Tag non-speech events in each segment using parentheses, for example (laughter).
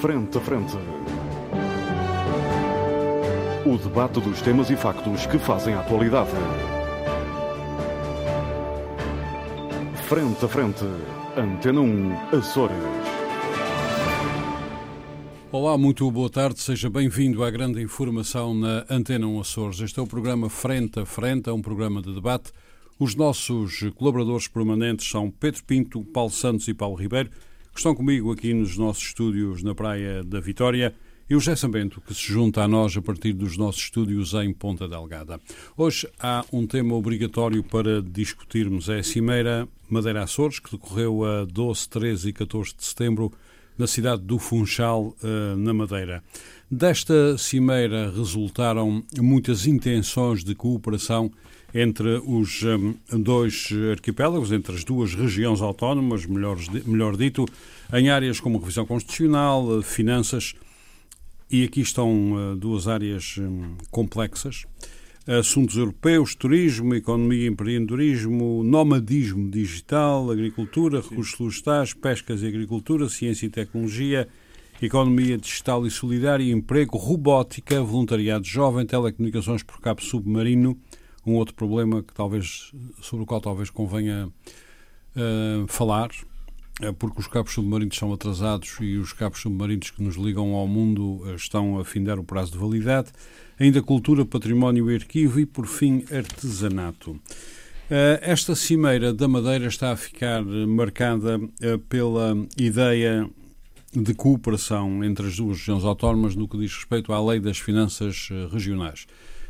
Frente a Frente. O debate dos temas e factos que fazem a atualidade. Frente a Frente. Antena 1, Açores. Olá, muito boa tarde, seja bem-vindo à grande informação na Antena 1 Açores. Este é o programa Frente a Frente, é um programa de debate. Os nossos colaboradores permanentes são Pedro Pinto, Paulo Santos e Paulo Ribeiro, que estão comigo aqui nos nossos estúdios na Praia da Vitória, e o José Sambento, que se junta a nós a partir dos nossos estúdios em Ponta Delgada. Hoje há um tema obrigatório para discutirmos, é a Cimeira Madeira Açores, que decorreu a 12, 13 e 14 de setembro na cidade do Funchal, na Madeira. Desta cimeira resultaram muitas intenções de cooperação entre os dois arquipélagos, entre as duas regiões autónomas, melhor dito, em áreas como revisão constitucional, finanças, e aqui estão duas áreas complexas. Assuntos europeus, turismo, economia e empreendedorismo, nomadismo digital, agricultura, recursos florestais, pescas e agricultura, ciência e tecnologia, economia digital e solidária, emprego, robótica, voluntariado jovem, telecomunicações por cabo submarino, um outro problema que talvez, sobre o qual talvez convenha uh, falar, porque os cabos submarinos são atrasados e os cabos submarinos que nos ligam ao mundo estão a findar o prazo de validade. Ainda cultura, património e arquivo e, por fim, artesanato. Esta cimeira da Madeira está a ficar marcada pela ideia de cooperação entre as duas regiões autónomas no que diz respeito à lei das finanças regionais.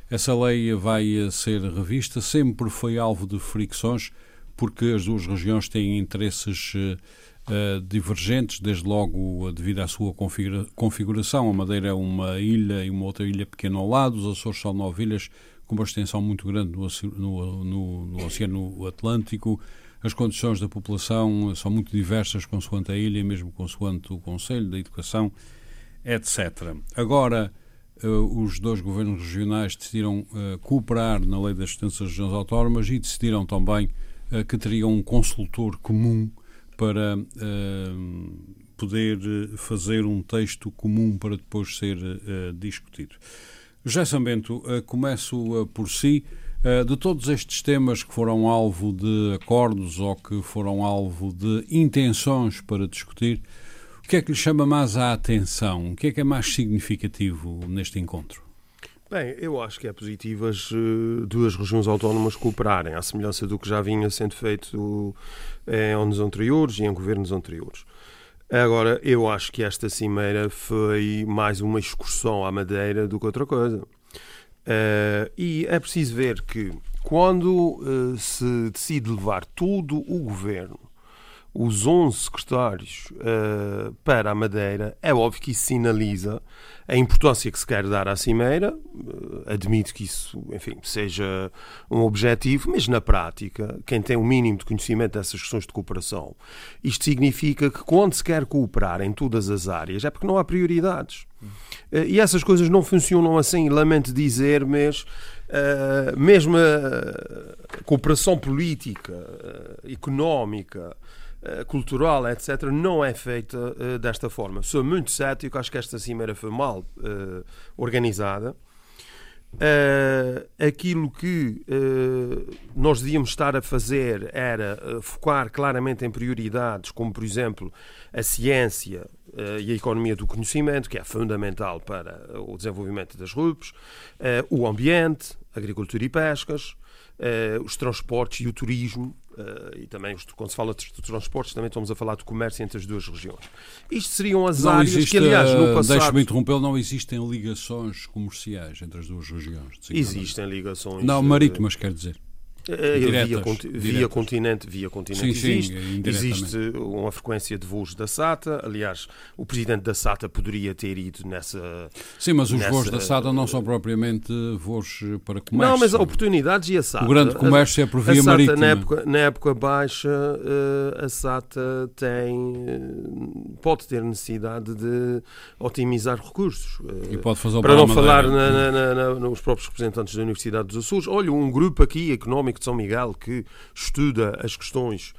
Essa lei vai ser revista, sempre foi alvo de fricções, porque as duas regiões têm interesses uh, divergentes, desde logo devido à sua configura configuração. A Madeira é uma ilha e uma outra ilha pequena ao lado, os Açores são nove ilhas com uma extensão muito grande no, no, no, no Oceano Atlântico. As condições da população são muito diversas consoante a ilha, mesmo consoante o Conselho da Educação, etc. Agora, Uh, os dois governos regionais decidiram cooperar na lei das extensas regiões autónomas e decidiram também uh, que teriam um consultor comum para poder fazer um texto comum para depois ser discutido. Já Sambento, começo por si. De todos estes temas que foram alvo de acordos ou que foram alvo de intenções para discutir, o que é que lhe chama mais a atenção? O que é que é mais significativo neste encontro? Bem, eu acho que é positivo as uh, duas regiões autónomas cooperarem, à semelhança do que já vinha sendo feito em anos anteriores e em governos anteriores. Agora, eu acho que esta cimeira foi mais uma excursão à Madeira do que outra coisa. Uh, e é preciso ver que quando se decide levar todo o governo os 11 secretários uh, para a Madeira, é óbvio que isso sinaliza a importância que se quer dar à Cimeira. Uh, admito que isso, enfim, seja um objetivo, mas na prática, quem tem o um mínimo de conhecimento dessas questões de cooperação, isto significa que quando se quer cooperar em todas as áreas é porque não há prioridades. Uh, e essas coisas não funcionam assim, lamento dizer, mas mesmo a cooperação política, económica, cultural, etc., não é feita desta forma. Sou muito cético, acho que esta cimeira foi mal organizada. aquilo que nós devíamos estar a fazer era focar claramente em prioridades, como, por exemplo, a ciência, uh, e a economia do conhecimento, que é fundamental para o desenvolvimento das RUPs, uh, o ambiente, agricultura e pescas, uh, os transportes e o turismo, e também, quando se fala de transportes, também estamos a falar de comércio entre as duas regiões. Isto seriam as não áreas existe, que, aliás, no passado... Deixe-me interromper, não existem ligações comerciais entre as duas regiões. Existem ligações... Não, marítimas, quer dizer. Eh, diretas, via, via, continente, via continente sim, existe. Sim, existe uma frequência de voos da SATA. Aliás, o presidente da SATA poderia ter ido nessa. Sim, mas os nessa... voos da SATA não são propriamente voos para comércio. Não, mas oportunidades e a SATA. O grande comércio é por via SATA, marítima. Na época, na época baixa, eh, a SATA tem, eh, pode ter necessidade de otimizar recursos. E pode fazer para não falar na, na, na, nos próprios representantes da Universidade dos Açores. Olha, um grupo aqui económico de São Miguel que estuda as questões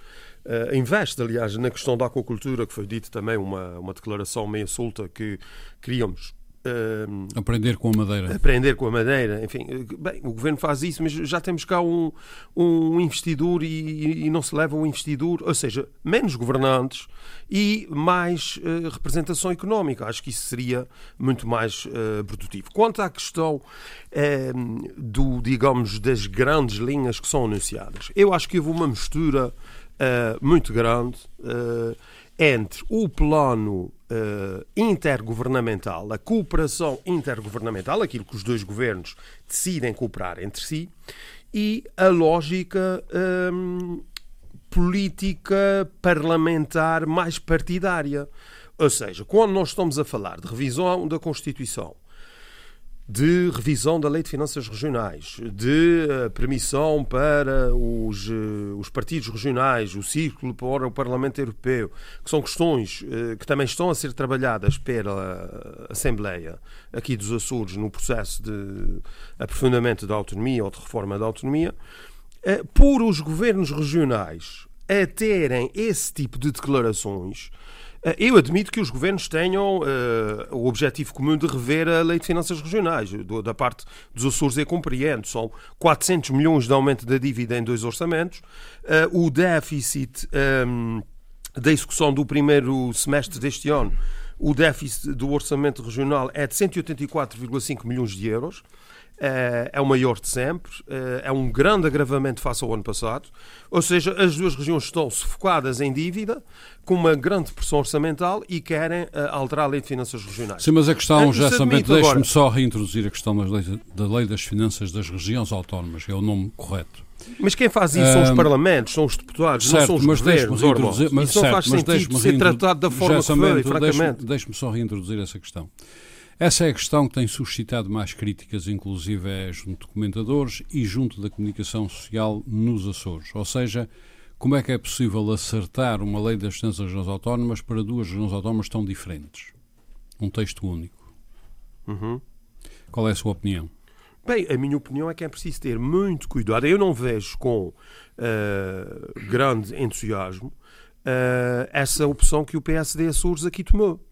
uh, investe, aliás, na questão da aquacultura, que foi dito também uma, uma declaração meio solta que queríamos Uh, aprender com a madeira. Aprender com a madeira, enfim. Bem, o governo faz isso, mas já temos cá um, um investidor e, e, não se leva um investidor, ou seja, menos governantes e mais uh, representação económica. Acho que isso seria muito mais uh, produtivo. Quanto à questão uh, do, digamos, das grandes linhas que são anunciadas, eu acho que houve uma mistura eh, muito grande entre o plano uh, intergovernamental, a cooperação intergovernamental, aquilo que os dois governos decidem cooperar entre si, e a lógica um, política parlamentar mais partidária. Ou seja, quando nós estamos a falar de revisão da Constituição, de revisão da Lei de Finanças Regionais, de uh, permissão para os, uh, os partidos regionais, o círculo para o Parlamento Europeu, que são questões uh, que também estão a ser trabalhadas pela Assembleia aqui dos Açores no processo de aprofundamento da autonomia ou de reforma da autonomia, por os governos regionais a terem esse tipo de declarações eh, eu admito que os governos tenham uh, o objetivo comum de rever a lei de finanças regionais. Do, da parte dos Açores, eu compreendo. São 400 milhões de aumento da dívida em dois orçamentos. Uh, o déficit um, da execução do primeiro semestre deste ano, o déficit do orçamento regional é de 184,5 milhões de euros. Eh, é o maior de sempre, eh, é um grande agravamento face ao ano passado. Ou seja, as duas regiões estão sufocadas em dívida, com uma grande pressão orçamental e querem eh, alterar a lei de finanças regionais. Sim, mas a questão, já sabendo, deixe-me só reintroduzir a questão da lei, da lei das finanças das regiões autónomas, que é o nome correto. Mas quem faz isso são os parlamentos, são os deputados, certo, não são os mas governos. Mas, isso certo, não faz sentido ser tratado da forma que foi, francamente. Deixe-me só reintroduzir essa questão. Essa é a questão que tem suscitado mais críticas, inclusive é junto de comentadores e junto da comunicação social nos Açores. Ou seja, como é que é possível acertar uma lei das das regiões autónomas para duas regiões autónomas tão diferentes? Um texto único. Uhum. Qual é a sua opinião? Bem, a minha opinião é que é preciso ter muito cuidado. Eu não vejo com uh, grande entusiasmo uh, essa opção que o PSD Açores aqui tomou.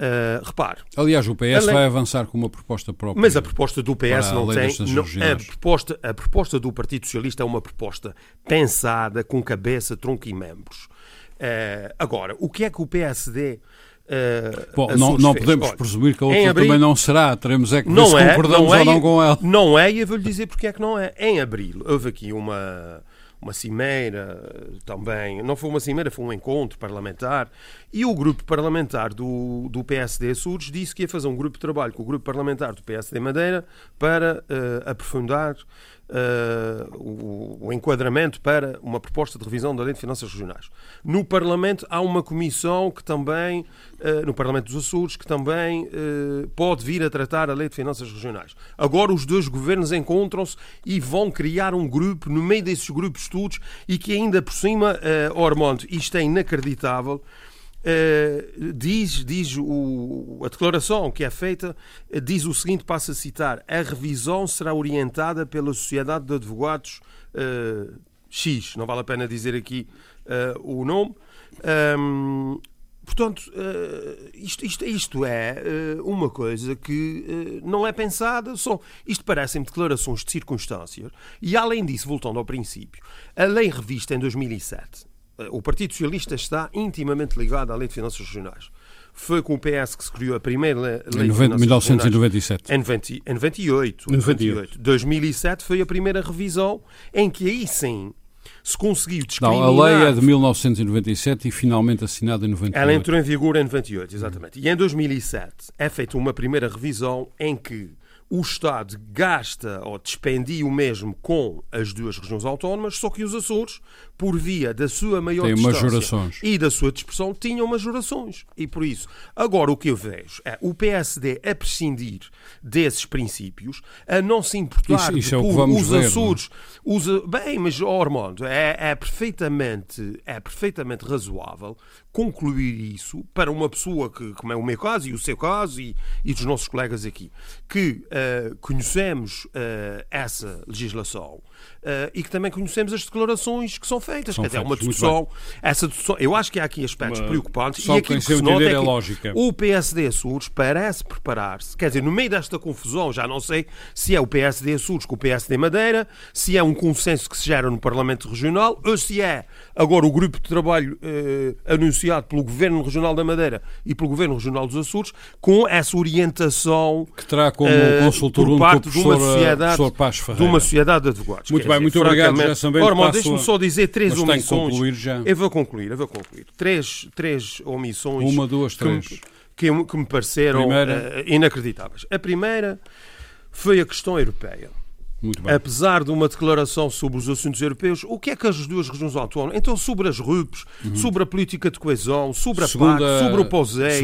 Uh, repare. Aliás, o PS vai avançar com uma proposta própria. Mas a proposta do PS não tem. Não, a, proposta, a proposta do Partido Socialista é uma proposta pensada com cabeça, tronco e membros. Uh, agora, o que é que o PSD. Uh, Bom, não, não podemos Olha, presumir que a outra abril, também não será. Teremos é que não se é, concordamos não é, ou não com ela. Não é, e eu vou-lhe dizer porque é que não é. Em abril houve aqui uma uma cimeira também, não foi uma cimeira, foi um encontro parlamentar, e o grupo parlamentar do, do PSD Açores disse que ia fazer um grupo de trabalho com o grupo parlamentar do PSD Madeira para uh, aprofundar uh, o, o, enquadramento para uma proposta de revisão da Lei de Finanças Regionais. No Parlamento há uma comissão que também, uh, no Parlamento dos Açores, que também uh, pode vir a tratar a Lei de Finanças Regionais. Agora os dois governos encontram-se e vão criar um grupo no meio desses grupos de estudos e que ainda por cima, uh, Ormond, isto é inacreditável, Uh, diz, diz o, a declaração que é feita, uh, diz o seguinte, passo a citar, a revisão será orientada pela Sociedade de Advogados uh, X, não vale a pena dizer aqui o nome. Um, portanto, isto, isto, isto, é uma coisa que não é pensada, só, isto parecem declarações de circunstâncias, e além disso, voltando ao princípio, a lei revista em 2007 o Partido Socialista está intimamente ligado à Lei de Finanças Regionais. Foi com o PS que se criou a primeira lei em de finanças 1997. Em, 90, em 98, 98. 2007 foi a primeira revisão em que aí sim se conseguiu discriminar... Não, a lei é de 1997 e finalmente assinada em 98. Ela entrou em vigor em 98, exatamente. E em 2007 é feita uma primeira revisão em que o Estado gasta ou despendia o mesmo com as duas regiões autónomas, só que os Açores, por via da sua maior Tem distância e da sua dispersão, tinham majorações. E por isso, agora o que eu vejo é o PSD a prescindir desses princípios, a não se importar isso, isso é por os ver, Açores. Os, bem, mas, oh, Armando, é, é, perfeitamente, é perfeitamente razoável concluir isso para uma pessoa que, como é o meu caso e o seu caso e, e dos nossos colegas aqui, que uh, conhecemos uh, essa legislação uh, e que também conhecemos as declarações que são feitas. São Quer dizer, uma discussão, essa discussão, eu acho que há aqui aspectos uma, preocupantes e aquilo que se nota é que lógica. o PSD Açores parece preparar-se, quer dizer, no meio desta confusão, já não sei se é o PSD Açores com o PSD Madeira, se é um consenso que se gera no Parlamento Regional ou se é agora o grupo de trabalho eh, anunciado pelo Governo Regional da Madeira e pelo Governo Regional dos Açores com essa orientação que terá como uh, consultor por parte de uma sociedade, de uma sociedade de advogados. Muito bem, dizer, muito obrigado, José. Ora, deixe-me só dizer três omissões. Eu vou concluir, eu vou concluir. Três, três omissões. Uma, duas, três. Que, que, que me pareceram uh, inacreditáveis. A primeira foi a questão europeia. Apesar de uma declaração sobre os assuntos europeus, o que é que as duas regiões autónomas. Então, sobre as RUPs, uhum. sobre a política de coesão, sobre a segunda, PAC, sobre o POSEI,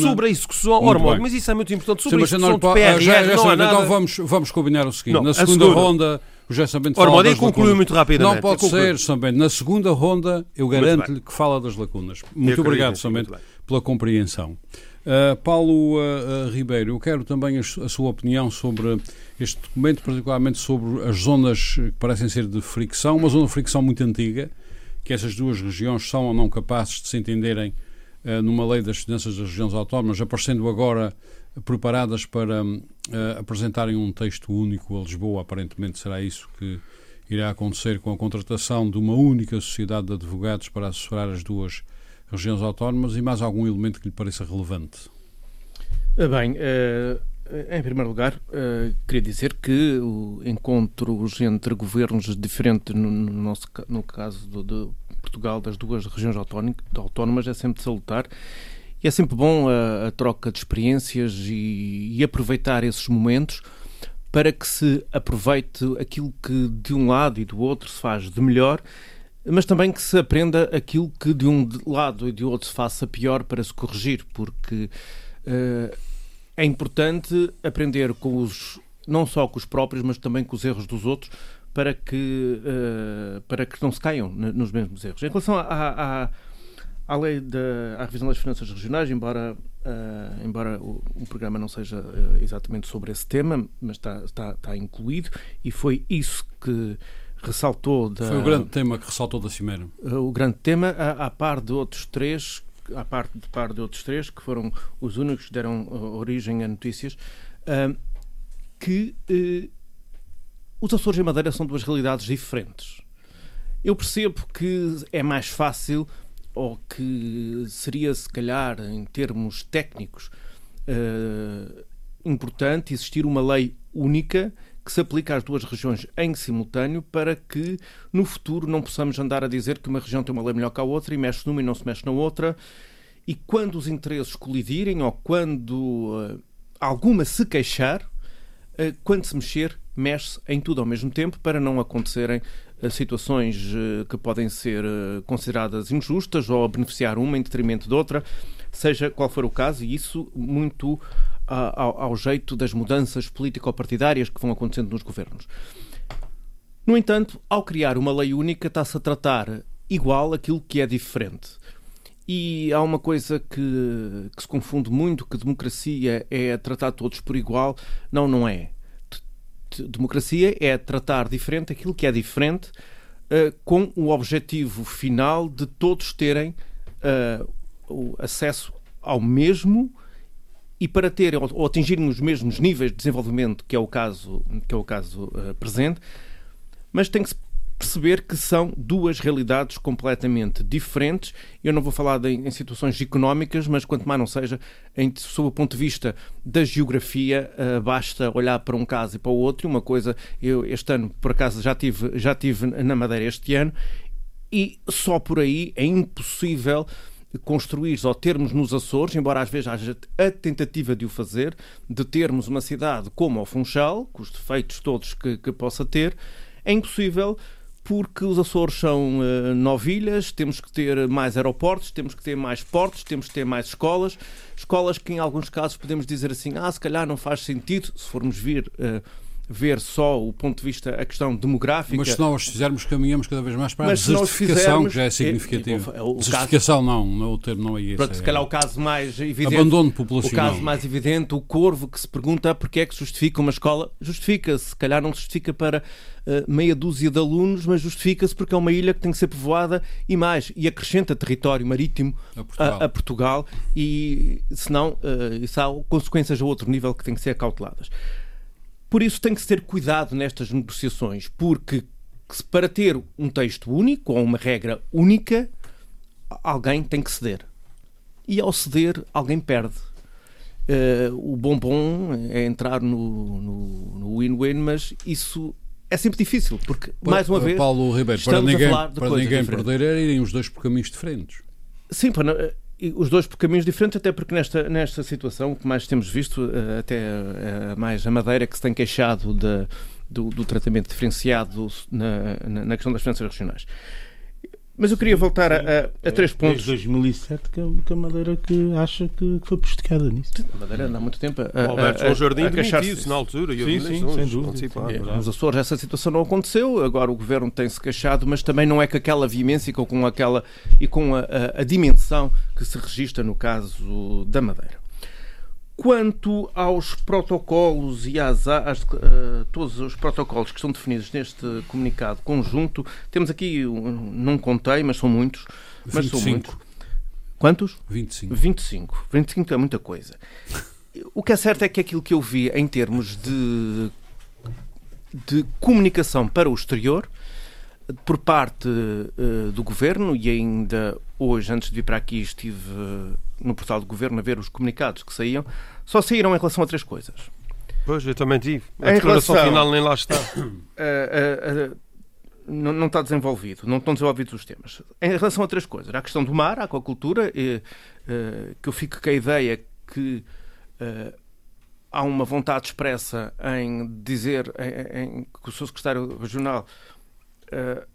sobre a execução. Ora, mas isso é muito importante. Sobre Sim, a execução PRR, já, já, não é nada... Então vamos, vamos combinar o seguinte. Não, na segunda, segunda ronda, o José Sambento Ora, fala das concluiu muito rapidamente. Não pode ser, Sambento. Na segunda ronda, eu garanto-lhe que fala das lacunas. Muito eu obrigado, Sambento, pela compreensão. Uh, Paulo uh, uh, Ribeiro, eu quero também a, a, sua opinião sobre este documento, particularmente sobre as zonas que parecem ser de fricção, uma zona de fricção muito antiga, que essas duas regiões são ou não capazes de se entenderem numa lei das finanças das regiões autónomas, aparecendo agora preparadas para apresentarem um texto único a Lisboa. Aparentemente será isso que irá acontecer com a contratação de uma única sociedade de advogados para assessorar as duas regiões autónomas e mais algum elemento que lhe pareça relevante? Ah, bem, uh, em primeiro lugar, uh, queria dizer que encontros entre governos diferentes, no, no, nosso, no caso de Portugal, das duas regiões autónomas, é sempre de salutar. E é sempre bom a, a troca de experiências e, e aproveitar esses momentos para que se aproveite aquilo que de um lado e do outro se faz de melhor mas também que se aprenda aquilo que de um lado e de outro se faça pior para se corrigir, porque uh, é importante aprender com os não só com os próprios, mas também com os erros dos outros, para que, uh, para que não se caiam nos mesmos erros. Em relação à, à, à lei da à revisão das finanças regionais, embora, uh, embora o, o, programa não seja uh, exatamente sobre esse tema, mas está, está, está incluído, e foi isso que ressaltou da, Foi o grande tema que ressaltou da Cimeira. O grande tema, a, a par de outros três, a parte de par de outros três, que foram os únicos que deram uh, origem a notícias, uh, que uh, os Açores e Madeira são duas realidades diferentes. Eu percebo que é mais fácil, ou que seria, se calhar, em termos técnicos, uh, importante existir uma lei única que se aplica às duas regiões em simultâneo para que no futuro não possamos andar a dizer que uma região tem uma lei melhor que a outra e mexe numa e não se mexe na outra. E quando os interesses colidirem ou quando uh, alguma se queixar, uh, quando se mexer, mexe-se em tudo ao mesmo tempo para não acontecerem uh, situações que podem ser consideradas injustas ou beneficiar uma em detrimento de outra, seja qual for o caso, e isso muito ao, ao jeito das mudanças político-partidárias que vão acontecendo nos governos. No entanto, ao criar uma lei única, está-se a tratar igual aquilo que é diferente. E há uma coisa que, que se confunde muito, que democracia é tratar todos por igual. Não, não é. Democracia é tratar diferente aquilo que é diferente, uh, com o objetivo final de todos terem uh, acesso ao mesmo e para ter ou atingirem os mesmos níveis de desenvolvimento que é o caso, que é o caso uh, presente, mas tem que se perceber que são duas realidades completamente diferentes. Eu não vou falar de, em situações económicas, mas quanto mais não seja, em, sob o ponto de vista da geografia, uh, basta olhar para um caso e para o outro. Uma coisa, eu este ano, por acaso, já tive, já tive na Madeira este ano, e só por aí é impossível construir ou termos nos Açores, embora às vezes haja a tentativa de o fazer, de termos uma cidade como o Funchal, com os defeitos todos que, que possa ter, é impossível porque os Açores são uh, novilhas, temos que ter mais aeroportos, temos que ter mais portos, temos que ter mais escolas, escolas que em alguns casos podemos dizer assim, ah, se calhar não faz sentido, se formos vir uh, ver só o ponto de vista, a questão demográfica. Mas se nós fizermos, caminhamos cada vez mais para a desertificação, que já é significativa. É, desertificação não, não, o termo não é isso. Pronto, é... se calhar o caso mais evidente. Abandono populacional. O caso mais evidente, o corvo que se pergunta porque é que justifica uma escola. Justifica-se, se calhar não se justifica para uh, meia dúzia de alunos, mas justifica-se porque é uma ilha que tem que ser povoada e mais, e acrescenta território marítimo a Portugal, a, a Portugal e senão uh, isso há consequências a outro nível que têm que ser cauteladas. Por isso tem que ter cuidado nestas negociações, porque para ter um texto único ou uma regra única, alguém tem que ceder. E ao ceder, alguém perde. Uh, o bom bom é entrar no win-win, mas isso é sempre difícil, porque, mais uma vez, Paulo Ribeiro, para ninguém, para ninguém perder, é irem os dois por caminhos diferentes. Sim, para, os dois por caminhos diferentes, até porque nesta, nesta situação, o que mais temos visto, eh, até eh, mais a Madeira, que se tem queixado de, do, do, tratamento diferenciado na, na, na questão das finanças regionais. Mas eu queria voltar a, a, a três pontos. Desde 2007 que a, Madeira que acha que, foi prejudicada nisso. A Madeira anda há muito tempo a, o Alberto João Jardim demitiu-se na altura. Sim, sim, sem dúvida. É, nos Açores essa situação não aconteceu, agora o Governo tem-se queixado, mas também não é com aquela veemência com aquela, e com a, a dimensão que se registra no caso da Madeira. Quanto aos protocolos e às, às uh, todos os protocolos que são definidos neste comunicado conjunto, temos aqui, não contei, mas são muitos. Mas 25. são muitos. Quantos? 25. 25. 25 é muita coisa. O que é certo é que aquilo que eu vi em termos de, de comunicação para o exterior, por parte uh, do governo, e ainda hoje, antes de vir para aqui, estive uh, no portal do governo a ver os comunicados que saíam, só saíram em relação a três coisas. Pois, eu também tive. A em declaração relação, final nem lá está. (coughs) Uh, não, não, está desenvolvido, não estão desenvolvidos os temas. Em relação a três coisas, a questão do mar, a aquacultura, e, que eu fico com a ideia que há uma vontade expressa em dizer em, em, que o seu secretário regional uh,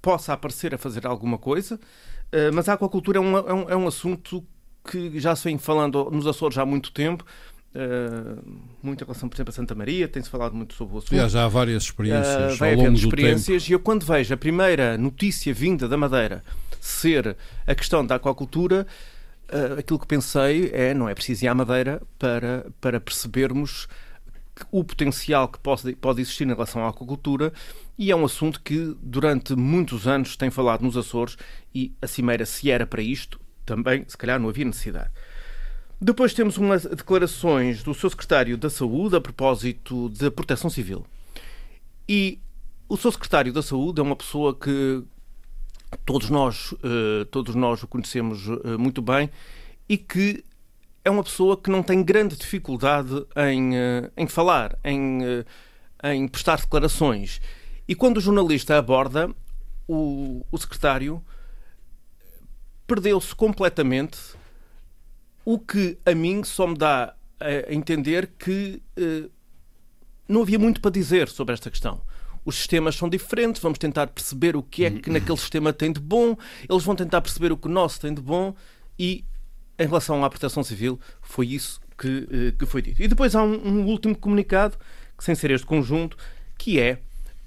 possa aparecer a fazer alguma coisa, uh, mas a aquacultura é um, é um, é um assunto que já se vem falando nos Açores há muito tempo. Uh, muita relação, por exemplo, a Santa Maria, tem-se falado muito sobre o assunto. Já, já há várias experiências. Uh, vai havendo experiências, e eu, quando vejo a primeira notícia vinda da Madeira ser a questão da aquacultura, uh, aquilo que pensei é: não é preciso ir à Madeira para, para percebermos o potencial que pode, pode existir em relação à aquacultura e é um assunto que durante muitos anos tem falado nos Açores e a Cimeira, se era para isto, também se calhar não havia necessidade. Depois temos umas declarações do seu secretário da Saúde a propósito da proteção civil. E o seu secretário da Saúde é uma pessoa que todos nós, eh, todos nós o conhecemos eh, muito bem e que é uma pessoa que não tem grande dificuldade em, eh, em falar, em, em prestar declarações. E quando o jornalista aborda, o, o secretário perdeu-se completamente, o que a mim só me dá a entender que eh, não havia muito para dizer sobre esta questão. Os sistemas são diferentes, vamos tentar perceber o que é que naquele sistema tem de bom, eles vão tentar perceber o que o nosso tem de bom e em relação à proteção civil, foi isso que, eh, que foi dito. E depois há um, um último comunicado, que sem ser este conjunto, que é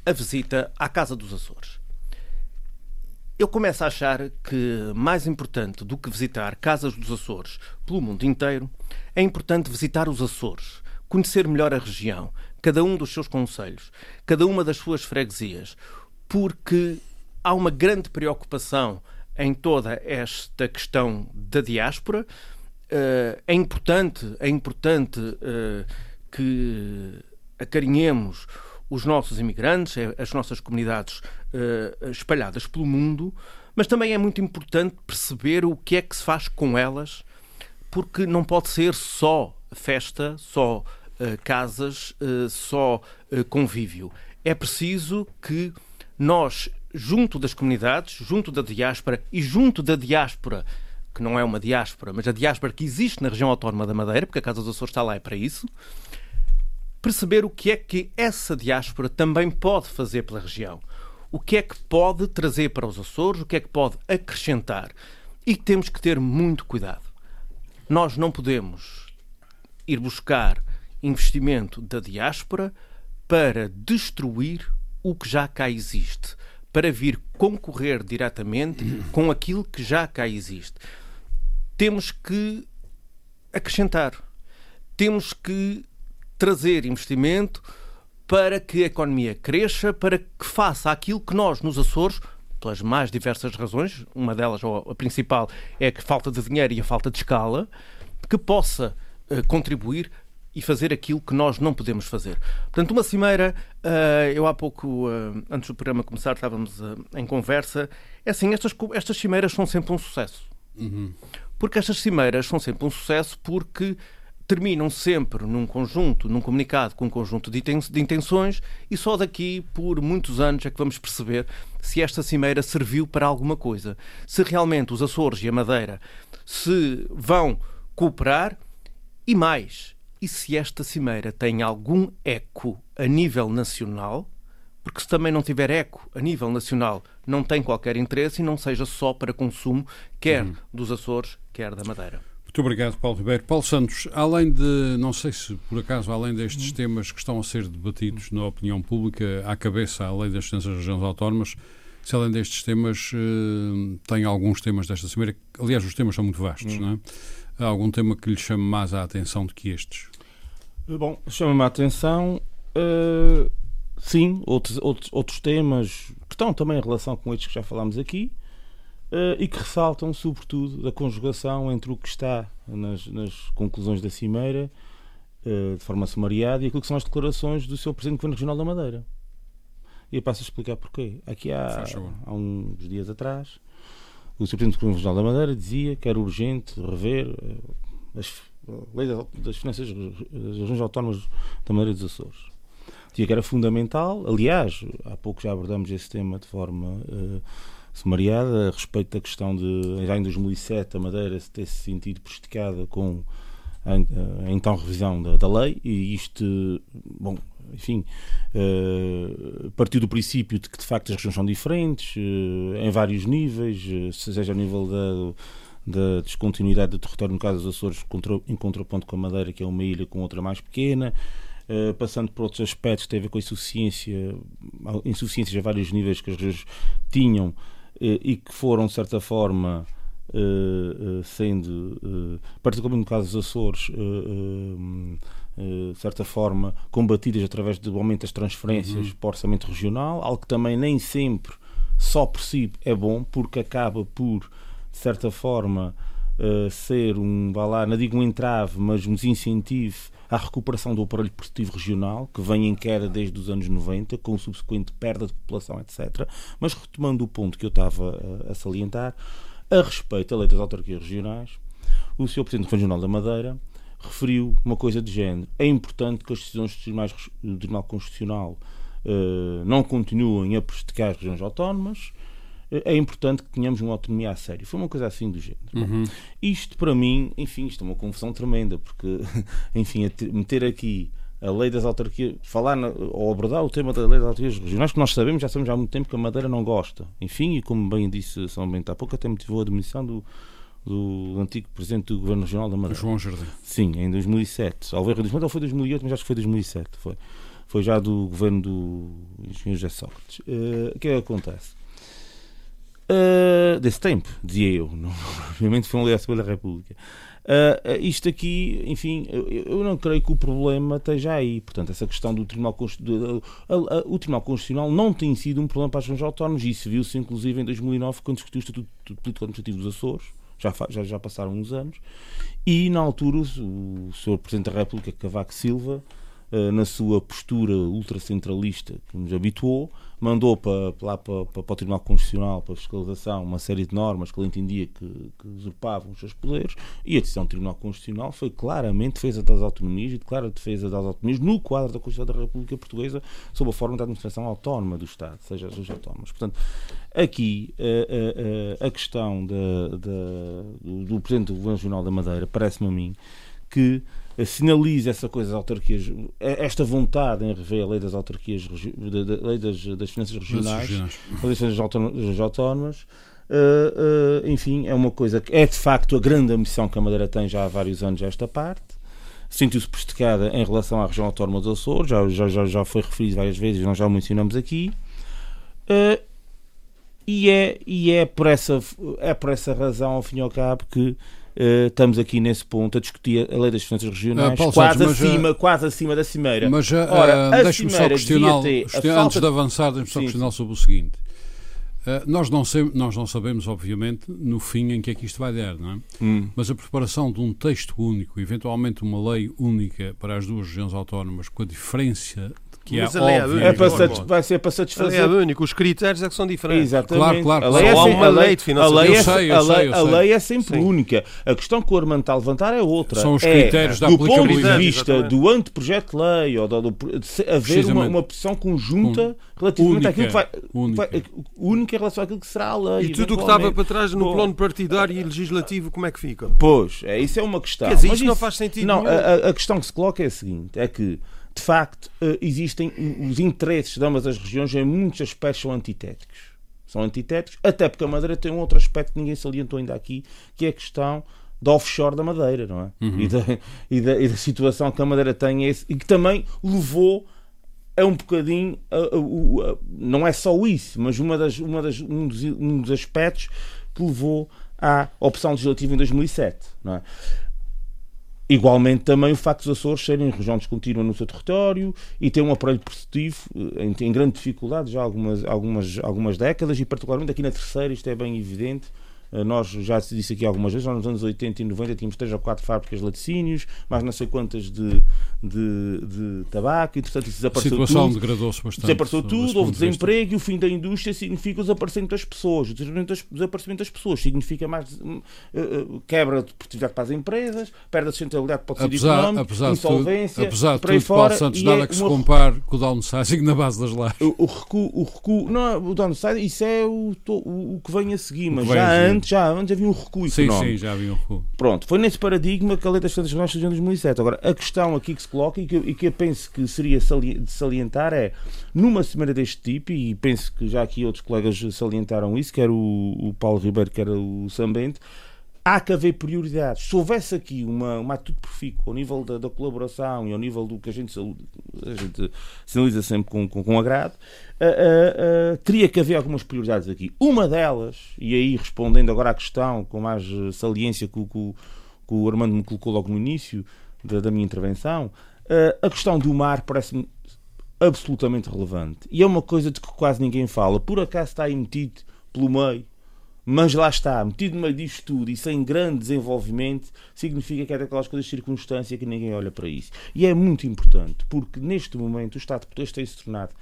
a visita à Casa dos Açores. Eu começo a achar que mais importante do que visitar casas dos Açores pelo mundo inteiro, é importante visitar os Açores, conhecer melhor a região, cada um dos seus conselhos, cada uma das suas freguesias, porque há uma grande preocupação em toda esta questão da diáspora. Uh, é importante, é importante uh, que acarinhemos os nossos imigrantes, é, as nossas comunidades uh, espalhadas pelo mundo, mas também é muito importante perceber o que é que se faz com elas, porque não pode ser só festa, só casas, só convívio. É preciso que nós junto das comunidades, junto da diáspora e junto da diáspora, que não é uma diáspora, mas a diáspora que existe na região autónoma da Madeira, porque a Casa dos Açores está lá é para isso, perceber o que é que essa diáspora também pode fazer pela região. O que é que pode trazer para os Açores, o que é que pode acrescentar. E temos que ter muito cuidado. Nós não podemos ir buscar investimento da diáspora para destruir o que já cá existe, para vir concorrer diretamente com aquilo que já cá existe. Temos que acrescentar, temos que trazer investimento para que a economia cresça, para que faça aquilo que nós, nos Açores, pelas mais diversas razões, uma delas, ou a principal, é a falta de dinheiro e a falta de escala, que possa uh, contribuir e fazer aquilo que nós não podemos fazer. Portanto, uma cimeira, uh, eu há pouco, uh, antes do programa começar, estávamos em conversa, é assim, estas, estas cimeiras são sempre um sucesso. Uhum. Porque estas cimeiras são sempre um sucesso porque terminam sempre num conjunto, num comunicado com um conjunto de intenções e só daqui por muitos anos é que vamos perceber se esta cimeira serviu para alguma coisa. Se realmente os Açores e a Madeira se vão cooperar e mais, e se esta cimeira tem algum eco a nível nacional, porque se também não tiver eco a nível nacional, não tem qualquer interesse e não seja só para consumo, quer uhum. dos Açores, quer da Madeira. Muito obrigado, Paulo Ribeiro. Paulo Santos, além de, não sei se por acaso, além destes uhum. temas que estão a ser debatidos na opinião pública, à cabeça, além das regiões autónomas, se além destes temas uh, tem alguns temas desta cimeira, aliás, os temas são muito vastos, uhum. não é? Há algum tema que lhe chame mais a atenção do que estes? Bom, chama-me a atenção, uh, sim, outros, outros, outros temas que estão também em relação com estes que já falámos aqui, e que ressaltam, sobretudo, da conjugação entre o que está nas, nas conclusões da Cimeira, uh, de forma sumariada, e aquilo que são as declarações do seu Presidente do Governo Regional da Madeira. E eu passo a explicar porquê. Aqui há, há uns dias atrás, o Sr. Presidente do Governo Regional da Madeira dizia que era urgente rever uh, as leis das finanças das regiões autónomas da Madeira dos Açores. Dizia que era fundamental, aliás, há pouco já abordamos esse tema de forma uh, sumariada a respeito da questão de, já em 2007, a Madeira se ter se sentido prejudicada com a, a, então revisão da, da, lei e isto, bom, enfim, uh, partiu do princípio de que de facto as regiões são diferentes, uh, em vários níveis, uh, seja a nível da, da descontinuidade do território, no caso dos Açores, contra, em contraponto com a Madeira, que é uma ilha com outra mais pequena, Uh, passando por outros aspectos têm a ver com a insuficiência, insuficiências a vários níveis que as regiões tinham e que foram, de certa forma, eh, eh, sendo, particularmente no caso dos Açores, de certa forma, combatidas através do aumento das transferências uhum. para o orçamento regional, algo que também nem sempre só por si é bom, porque acaba por, de certa forma, ser um, vá lá, não digo um entrave, mas um desincentivo à recuperação do aparelho produtivo regional, que vem em queda desde os anos 90, com subsequente perda de população, etc. Mas retomando o ponto que eu estava a, a salientar, a respeito da lei das autarquias regionais, o Sr. Presidente do Regional da Madeira referiu uma coisa de género. É importante que as decisões do Tribunal Constitucional uh, não continuem a prejudicar as regiões autónomas, é importante que tenhamos uma autonomia a sério. Foi uma coisa assim do género. Uhum. Isto, para mim, enfim, isto é uma confusão tremenda, porque, (laughs) enfim, meter aqui a lei das autarquias, falar na, ou abordar o tema da lei das autarquias regionais, que nós sabemos, já sabemos há muito tempo que a Madeira não gosta. Enfim, e como bem disse São Bento há pouco, até motivou a demissão do, do antigo presidente do Governo Regional da Madeira. João Jardim. Sim, em 2007. Ao ver ou foi 2008, mas acho que foi 2007. Foi, foi já do governo do engenheiro José Sócrates. Uh, o que é que acontece? Uh, desse tempo, dizia eu, obviamente foi um Assembleia da República. Uh, isto aqui, enfim, eu, eu, não creio que o problema esteja aí. Portanto, essa questão do Tribunal Constitucional, o Tribunal Constitucional não tem sido um problema para regiões autónomas. Isso viu-se, inclusive, em 2009, quando discutiu o Estatuto Político Administrativo dos Açores. Já, já, já passaram uns anos. E, na altura, o, o Sr. Presidente da República, Cavaco Silva, uh, na sua postura ultracentralista que nos habituou, mandou para, lá para, para, para, o Tribunal Constitucional para a fiscalização uma série de normas que ele entendia que, que usurpavam os seus poderes e a decisão do Tribunal Constitucional foi claramente defesa das autonomias e de clara defesa das autonomias no quadro da Constituição da República Portuguesa sob a forma da administração autónoma do Estado, seja as autónomas. Portanto, aqui a, a, a questão da, da, do, do Presidente do Governo Regional da Madeira parece-me a mim que sinaliza essa coisa das autarquias, esta vontade em rever a lei das autarquias, a lei das, das finanças regionais, a lei das finanças autónomas. Uh, uh, enfim, é uma coisa que é de facto a grande ambição que a Madeira tem já há vários anos esta parte. sentiu-se prejudicada em relação à região autónoma dos Açores, já, já, já, já foi referido várias vezes, nós já o mencionamos aqui. Uh, e é, e é, por essa, é por essa razão, ao fim e ao cabo, que Uh, estamos aqui nesse ponto a discutir a lei das finanças regionais, uh, quase, Santos, acima, uh, quase acima da cimeira. Mas uh, deixe-me só questionar, antes de avançar, deixe-me só questionar sobre o seguinte. nós, não sei, nós não sabemos, obviamente, no fim em que é que isto vai dar, não é? Hum. Mas a preparação de um texto único, eventualmente uma lei única para as duas regiões autónomas, com a diferença que é, óbvio, é para satisfazer, vai ser para satisfazer. A lei é única, os critérios é que são diferentes. Exatamente. Claro, claro. A lei, é, sempre, uma lei de a lei, é, sei, a lei, a lei é sempre Sim. única. A questão que o Armando está a levantar é outra. São os é, critérios é, da Do ponto de vista exatamente. do anteprojeto de lei ou do, do, de haver uma, uma posição conjunta relativamente única, àquilo que vai, única. vai. Única em relação àquilo que será a lei. E tudo o que estava para trás no plano partidário e legislativo, como é que fica? Pois, é, isso é uma questão. Quer dizer, Mas isso não faz sentido. Não, a, a questão que se coloca é a seguinte: é que de facto, eh, existem os interesses de ambas as regiões em muitos aspectos são antitéticos. São antitéticos, até porque a Madeira tem um outro aspecto que ninguém salientou ainda aqui, que é a questão da offshore da Madeira, não é? Uhum. E, da, e, da, e, da, situação que a Madeira tem esse, e que também levou a um bocadinho, a, a, a, não é só isso, mas uma das, uma das, um, dos, um dos aspectos que levou à opção legislativa em 2007, não é? Igualmente também o facto dos Açores serem região descontínua no seu território e ter um aparelho perceptivo eh, em, em grande dificuldade já há algumas, algumas, algumas décadas e particularmente aqui na terceira isto é bem evidente nós já se disse aqui algumas vezes, nós nos anos 80 e 90 tínhamos 3 ou 4 fábricas de laticínios, mais não sei quantas de, de, de tabaco, e portanto isso desapareceu a situação tudo. degradou-se bastante. Desapareceu tudo, houve desemprego de e o fim da indústria significa o desaparecimento das pessoas. O desaparecimento das pessoas significa mais uh, uh, quebra de produtividade para as empresas, perda de sustentabilidade para o tecido económico, apesar insolvência, tudo, apesar de tudo, fora, Paulo Santos, nada é que se compare com o downsizing na base das lajes. O, o, recuo, o recuo, não, o downsizing, isso é o, o, o que vem a seguir, mas já antes, já antes havia um recuo sim, económico. Sim, já havia um recuo. Pronto, foi nesse paradigma que a lei das finanças regionais surgiu em 2007. Agora, a questão aqui que se coloca e que, e que eu penso que seria de salientar é, numa semana deste tipo, e penso que já aqui outros colegas salientaram isso, quer o, o Paulo Ribeiro, quer o Sambente, há que haver prioridades. Se houvesse aqui uma, uma atitude profícua ao nível da, da, colaboração e ao nível do que a gente, a gente sinaliza sempre com, com, com agrado, uh, uh, uh, teria que haver algumas prioridades aqui. Uma delas, e aí respondendo agora à questão com mais saliência que, que, que o Armando me colocou logo no início da, da minha intervenção, a questão do mar parece-me absolutamente relevante. E é uma coisa de que quase ninguém fala. Por acaso está aí metido pelo meio mas lá está, metido no meio disto tudo e sem grande desenvolvimento, significa que é daquelas coisas de circunstância que ninguém olha para isso. E é muito importante, porque neste momento o Estado português tem-se tornado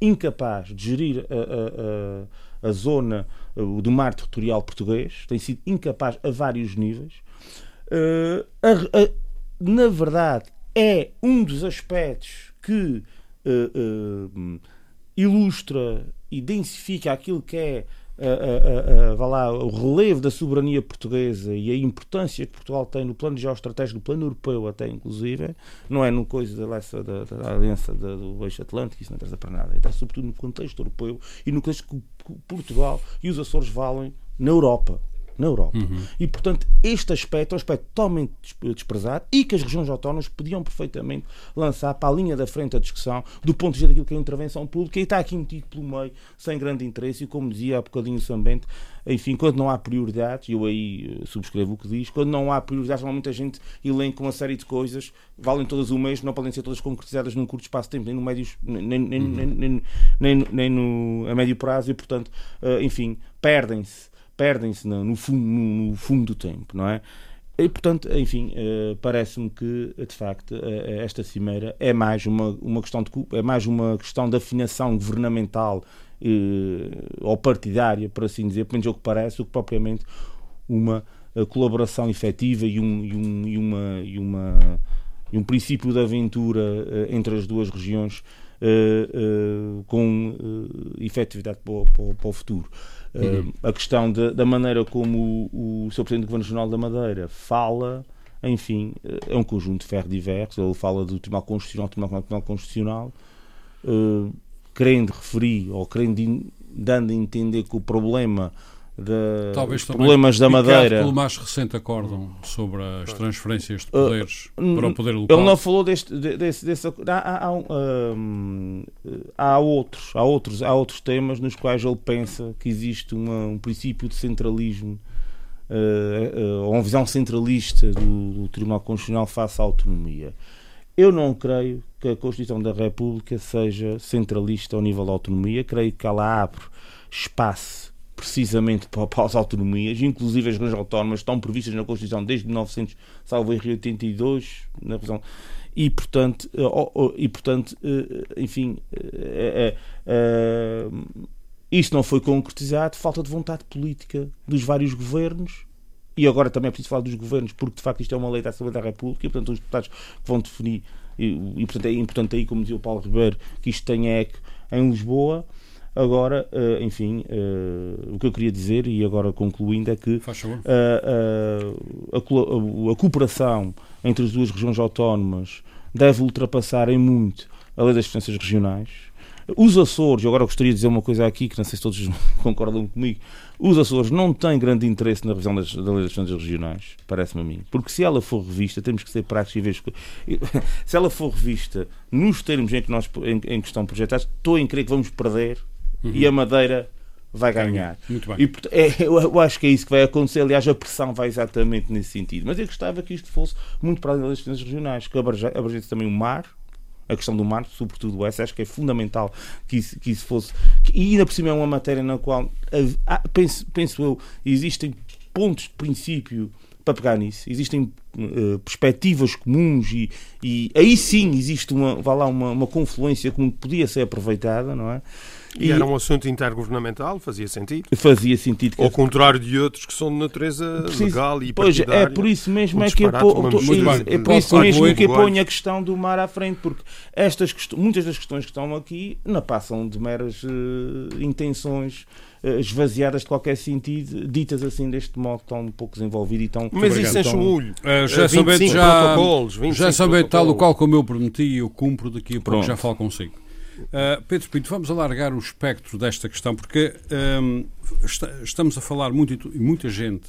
incapaz de gerir a, a, a, a zona do mar territorial português, tem sido incapaz a vários níveis. Uh, na verdade, é um dos aspectos que uh, ilustra e densifica aquilo que é uh, lá, o relevo da soberania portuguesa e a importância que Portugal tem no plano geoestratégico, no plano europeu até inclusive, não é no coisa da, da, da aliança da, do eixo atlântico, isso não interessa para nada, está sobretudo no contexto europeu e no contexto que Portugal e os Açores valem na Europa na Europa. Uhum. E, portanto, este aspecto é um aspecto totalmente desprezado e que as regiões autónomas podiam perfeitamente lançar para a linha da frente a discussão do ponto de vista daquilo que é a intervenção pública e está aqui metido pelo meio, sem grande interesse, e como dizia há bocadinho o Sambente, enfim, quando não há prioridades, eu aí eh, subscrevo o que diz, quando não há prioridades, normalmente a gente elenca uma série de coisas, valem todas o mês, não podem ser todas concretizadas num curto espaço de tempo, nem no médio, nem, nem, uhum. nem, nem, nem, nem no, a médio prazo, e portanto, eh, enfim, perdem-se perdem-se no, no, fundo, no, do tempo, não é? E, portanto, enfim, uh, parece-me que, de facto, uh, esta cimeira é mais uma, uma questão de é mais uma questão de afinação governamental ou partidária, por assim dizer, pelo menos é o que parece, do que propriamente uma colaboração efetiva e um, e um, e uma, e uma, e um princípio de aventura entre as duas regiões com efetividade para o, para o futuro. Uhum. a questão de, da maneira como o, o Sr. Presidente do Governo Regional da Madeira fala, enfim, eh, é um conjunto de ferro diverso. Ele fala do Tribunal Constitucional, Tribunal, Tribunal Constitucional, uh, querendo referir ou querendo in, dando a entender que o problema de, Talvez problemas da Madeira. pelo mais recente acórdão sobre as transferências de Uh, poderes para o poder local. Ele não falou deste, de- desse, desse há, há, há, um, hum, há outros, há outros, há outros temas nos quais ele pensa que existe uma- um princípio de centralismo eh, ou uma visão centralista do, do Tribunal Constitucional face à autonomia. Eu não creio que a Constituição da República seja centralista ao nível da autonomia. Creio que ela abre espaço precisamente para, as autonomias, inclusive as regiões autónomas estão previstas na Constituição desde 1982, na revisão e portanto, eh, e, portanto eh, enfim, eh, eh, eh, isso não foi concretizado, falta de vontade política dos vários governos. E agora também é preciso falar dos governos, porque de facto isto é uma lei da Assembleia da República, e portanto os deputados que vão definir, e, e portanto é importante aí, como dizia o Paulo Ribeiro, que isto tenha eco em Lisboa. Agora, eh, enfim, eh, o que eu queria dizer, e agora concluindo, é que favor. a, a- a cooperação entre as duas regiões autónomas deve ultrapassar em muito a lei das diferenças regionais. Os Açores, eu agora gostaria de dizer uma coisa aqui que não sei se todos (laughs) concordam comigo. Os Açores não têm grande interesse na revisão das, da lei das diferenças regionais, parece-me a mim. Porque se ela for revista, temos que ser práticos e ver. (laughs) Se ela for revista nos termos em que, nós, em, em que estão projetados, estou em crer que vamos perder e a Madeira vai ganhar. Muito bem. E, é, eu, acho que é isso que vai acontecer. Aliás, a pressão vai exatamente nesse sentido. Mas eu gostava que isto fosse muito para além das diferenças regionais, que abrange- abrangesse também o mar, a questão do mar, sobretudo essa, acho que é fundamental que isso, que isso fosse. e ainda por cima é uma matéria na qual, ah, penso, penso eu, existem pontos de princípio para pegar nisso, existem eh, perspectivas comuns e, e aí sim existe uma, vá lá, uma, uma confluência que podia ser aproveitada, não é? E era um assunto intergovernamental, fazia sentido. fazia sentido que Ao contrário de outros que são de natureza Preciso- legal e Pois é, partidária. por isso mesmo Um é que eu, po- é- é por isso mesmo que eu ponho a questão do mar à frente, porque estas quest- muitas das questões que estão aqui não passam de meras eh, intenções eh, esvaziadas de qualquer sentido, ditas assim deste modo tão pouco desenvolvido e tão. Mas isso enche o olho. Uh, já sabendo 25 já, protocolos, 25 já sabendo tal o qual como eu prometi, eu cumpro daqui a pouco, Pronto. já falo consigo. Uh, Pedro Pinto, vamos alargar o espectro desta questão, porque um, esta- estamos a falar muito, e muita gente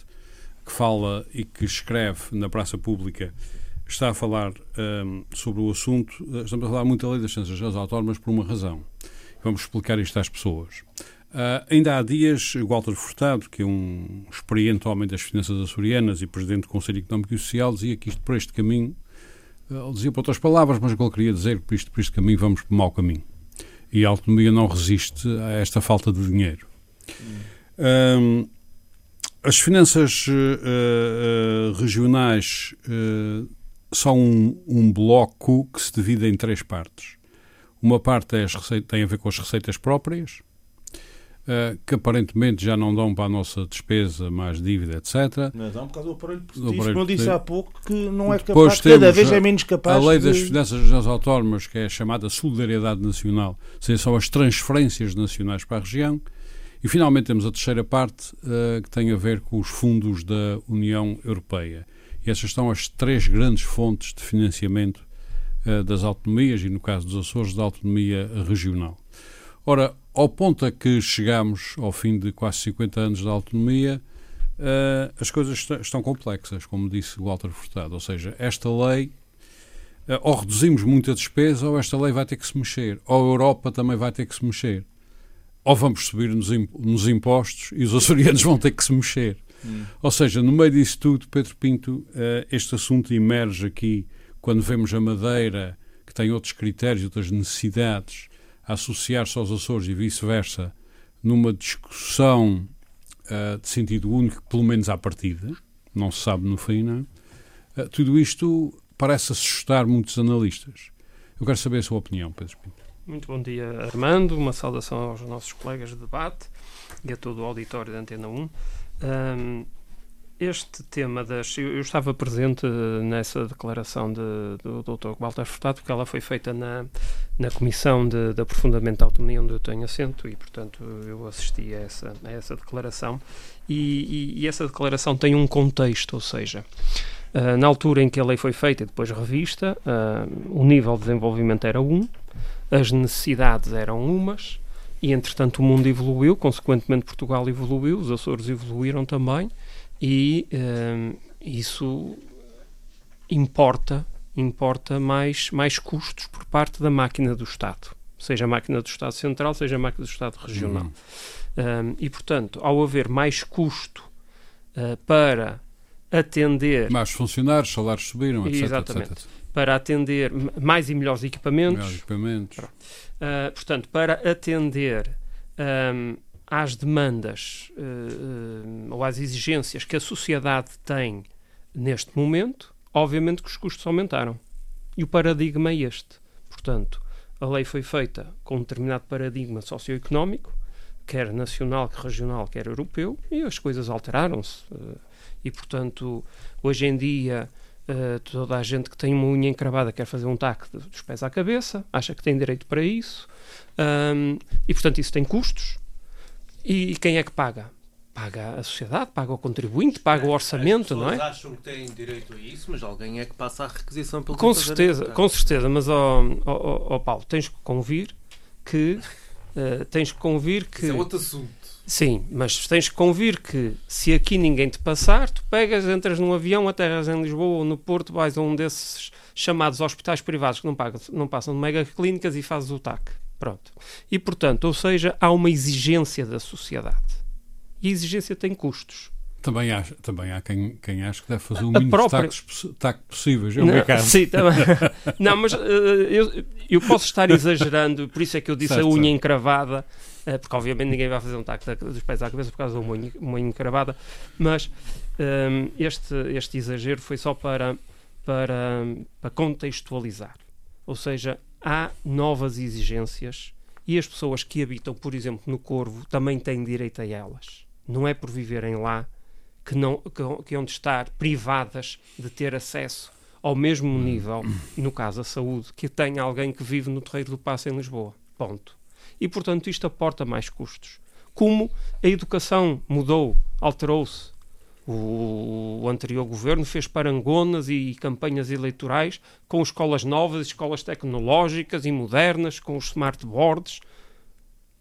que fala e que escreve na praça pública está a falar um, sobre o assunto. Estamos a falar muito da lei das das autónomas por uma razão. Vamos explicar isto às pessoas. Uh, ainda há dias, Walter Furtado, que é um experiente homem das finanças açorianas e presidente do Conselho Económico e Social, dizia que isto por este caminho, uh, ele dizia por outras palavras, mas o que ele queria dizer por isto, por este caminho vamos para o mau caminho. E a autonomia não resiste a esta falta de dinheiro. Um, as finanças uh, uh, regionais uh, são um, um bloco que se divide em três partes. Uma parte é tem a ver com as receitas próprias, que aparentemente já não dão para a nossa despesa, mais dívida, etc. Não por causa do aparelho Do produtivo, como eu disse há pouco, que não é Depois capaz, cada vez é menos capaz A lei de... das finanças das autónomas, que é a chamada solidariedade nacional, são as transferências nacionais para a região. E finalmente temos a terceira parte, eh, que tem a ver com os fundos da União Europeia. E essas são as três grandes fontes de financiamento eh, das autonomias e, no caso dos Açores, da autonomia regional. Ora, ao ponto a que chegamos ao fim de quase 50 anos da autonomia, eh, as coisas est- estão complexas, como disse Walter Furtado. Ou seja, esta lei eh, ou reduzimos muito a despesa, ou esta lei vai ter que se mexer, ou a Europa também vai ter que se mexer, ou vamos subir nos, im- nos impostos e os (laughs) açorianos vão ter que se mexer. Ou seja, no meio disso tudo, Pedro Pinto, eh, este assunto emerge aqui quando vemos a Madeira, que tem outros critérios, outras necessidades, associar-se aos Açores e vice-versa, numa discussão eh, de sentido único, pelo menos à partida, não se sabe no fim, não é? Eh, tudo isto parece assustar muitos analistas. Eu quero saber a sua opinião, Pedro Pinto. Muito bom dia, Armando. Uma saudação aos nossos colegas de debate e a todo o auditório da Antena 1. Ahm, este tema das. Eu, eu estava presente eh, nessa declaração de, do Dr. Walter Furtado, porque ela foi feita na, na Comissão de, de Aprofundamento da Autonomia, onde eu tenho assento, e, portanto, eu assisti a essa, a essa declaração. E, e- e essa declaração tem um contexto, ou seja, ah, na altura em que a lei foi feita e depois revista, ah, o nível de desenvolvimento era um, as necessidades eram umas e entretanto o mundo evoluiu, consequentemente Portugal evoluiu, os Açores evoluíram também e um, isso importa importa mais, mais custos por parte da máquina do Estado, seja a máquina do Estado Central, seja a máquina do Estado Regional. Uhum. Um, e, portanto, ao haver mais custo uh, para atender. Mais funcionários, salários subiram, etc. Exatamente. Etc. Para atender mais e melhores equipamentos. Melhores equipamentos. Uh, portanto, para atender um, às demandas uh, ou às exigências que a sociedade tem neste momento, obviamente que os custos aumentaram. E o paradigma é este. Portanto, a lei foi feita com um determinado paradigma socioeconómico, quer nacional, quer regional, quer europeu, e as coisas alteraram-se. Eh, e, portanto, hoje em dia, eh, toda a gente que tem uma unha encravada quer fazer um taque dos pés à cabeça, acha que tem direito para isso, e, portanto, isso tem custos. E quem é que paga? paga a sociedade, paga o contribuinte, paga o orçamento, não é? acham que têm direito a isso, mas alguém é que passa a requisição pelo Com certeza, com certeza, mas ó oh, oh, oh, Paulo, tens que convir que uh, (laughs) tens que convir que Isso é outro assunto. Sim, mas tens que convir que se aqui ninguém te passar, tu pegas, entras num avião, aterras em Lisboa ou no Porto, vais a um desses chamados hospitais privados que não, pagam, não passam de mega clínicas e fazes o TAC. Pronto. E portanto, ou seja, há uma exigência da sociedade e a exigência tem custos. Também há, também há quem, quem acha que deve fazer o mínimo própria... de taques possíveis. É um não, sim, também. (laughs) não, mas uh, eu, eu posso estar exagerando, por isso é que eu disse certo, a unha certo. encravada, uh, porque obviamente ninguém vai fazer um taque dos pés à cabeça por causa de uma unha, uma unha encravada, mas um, ehm, este, este exagero foi só para, para, para contextualizar. Ou seja, há novas exigências e as pessoas que habitam, por exemplo, no Corvo também têm direito a elas não é por viverem lá que, não, que, que onde estar privadas de ter acesso ao mesmo nível, no caso a saúde, que tem alguém que vive no Terreiro do Passo em Lisboa. Ponto. E, portanto, isto aporta mais custos. Como a educação mudou, alterou-se. O, o, anterior governo fez parangonas e campanhas eleitorais com escolas novas, escolas tecnológicas e modernas, com os smartboards,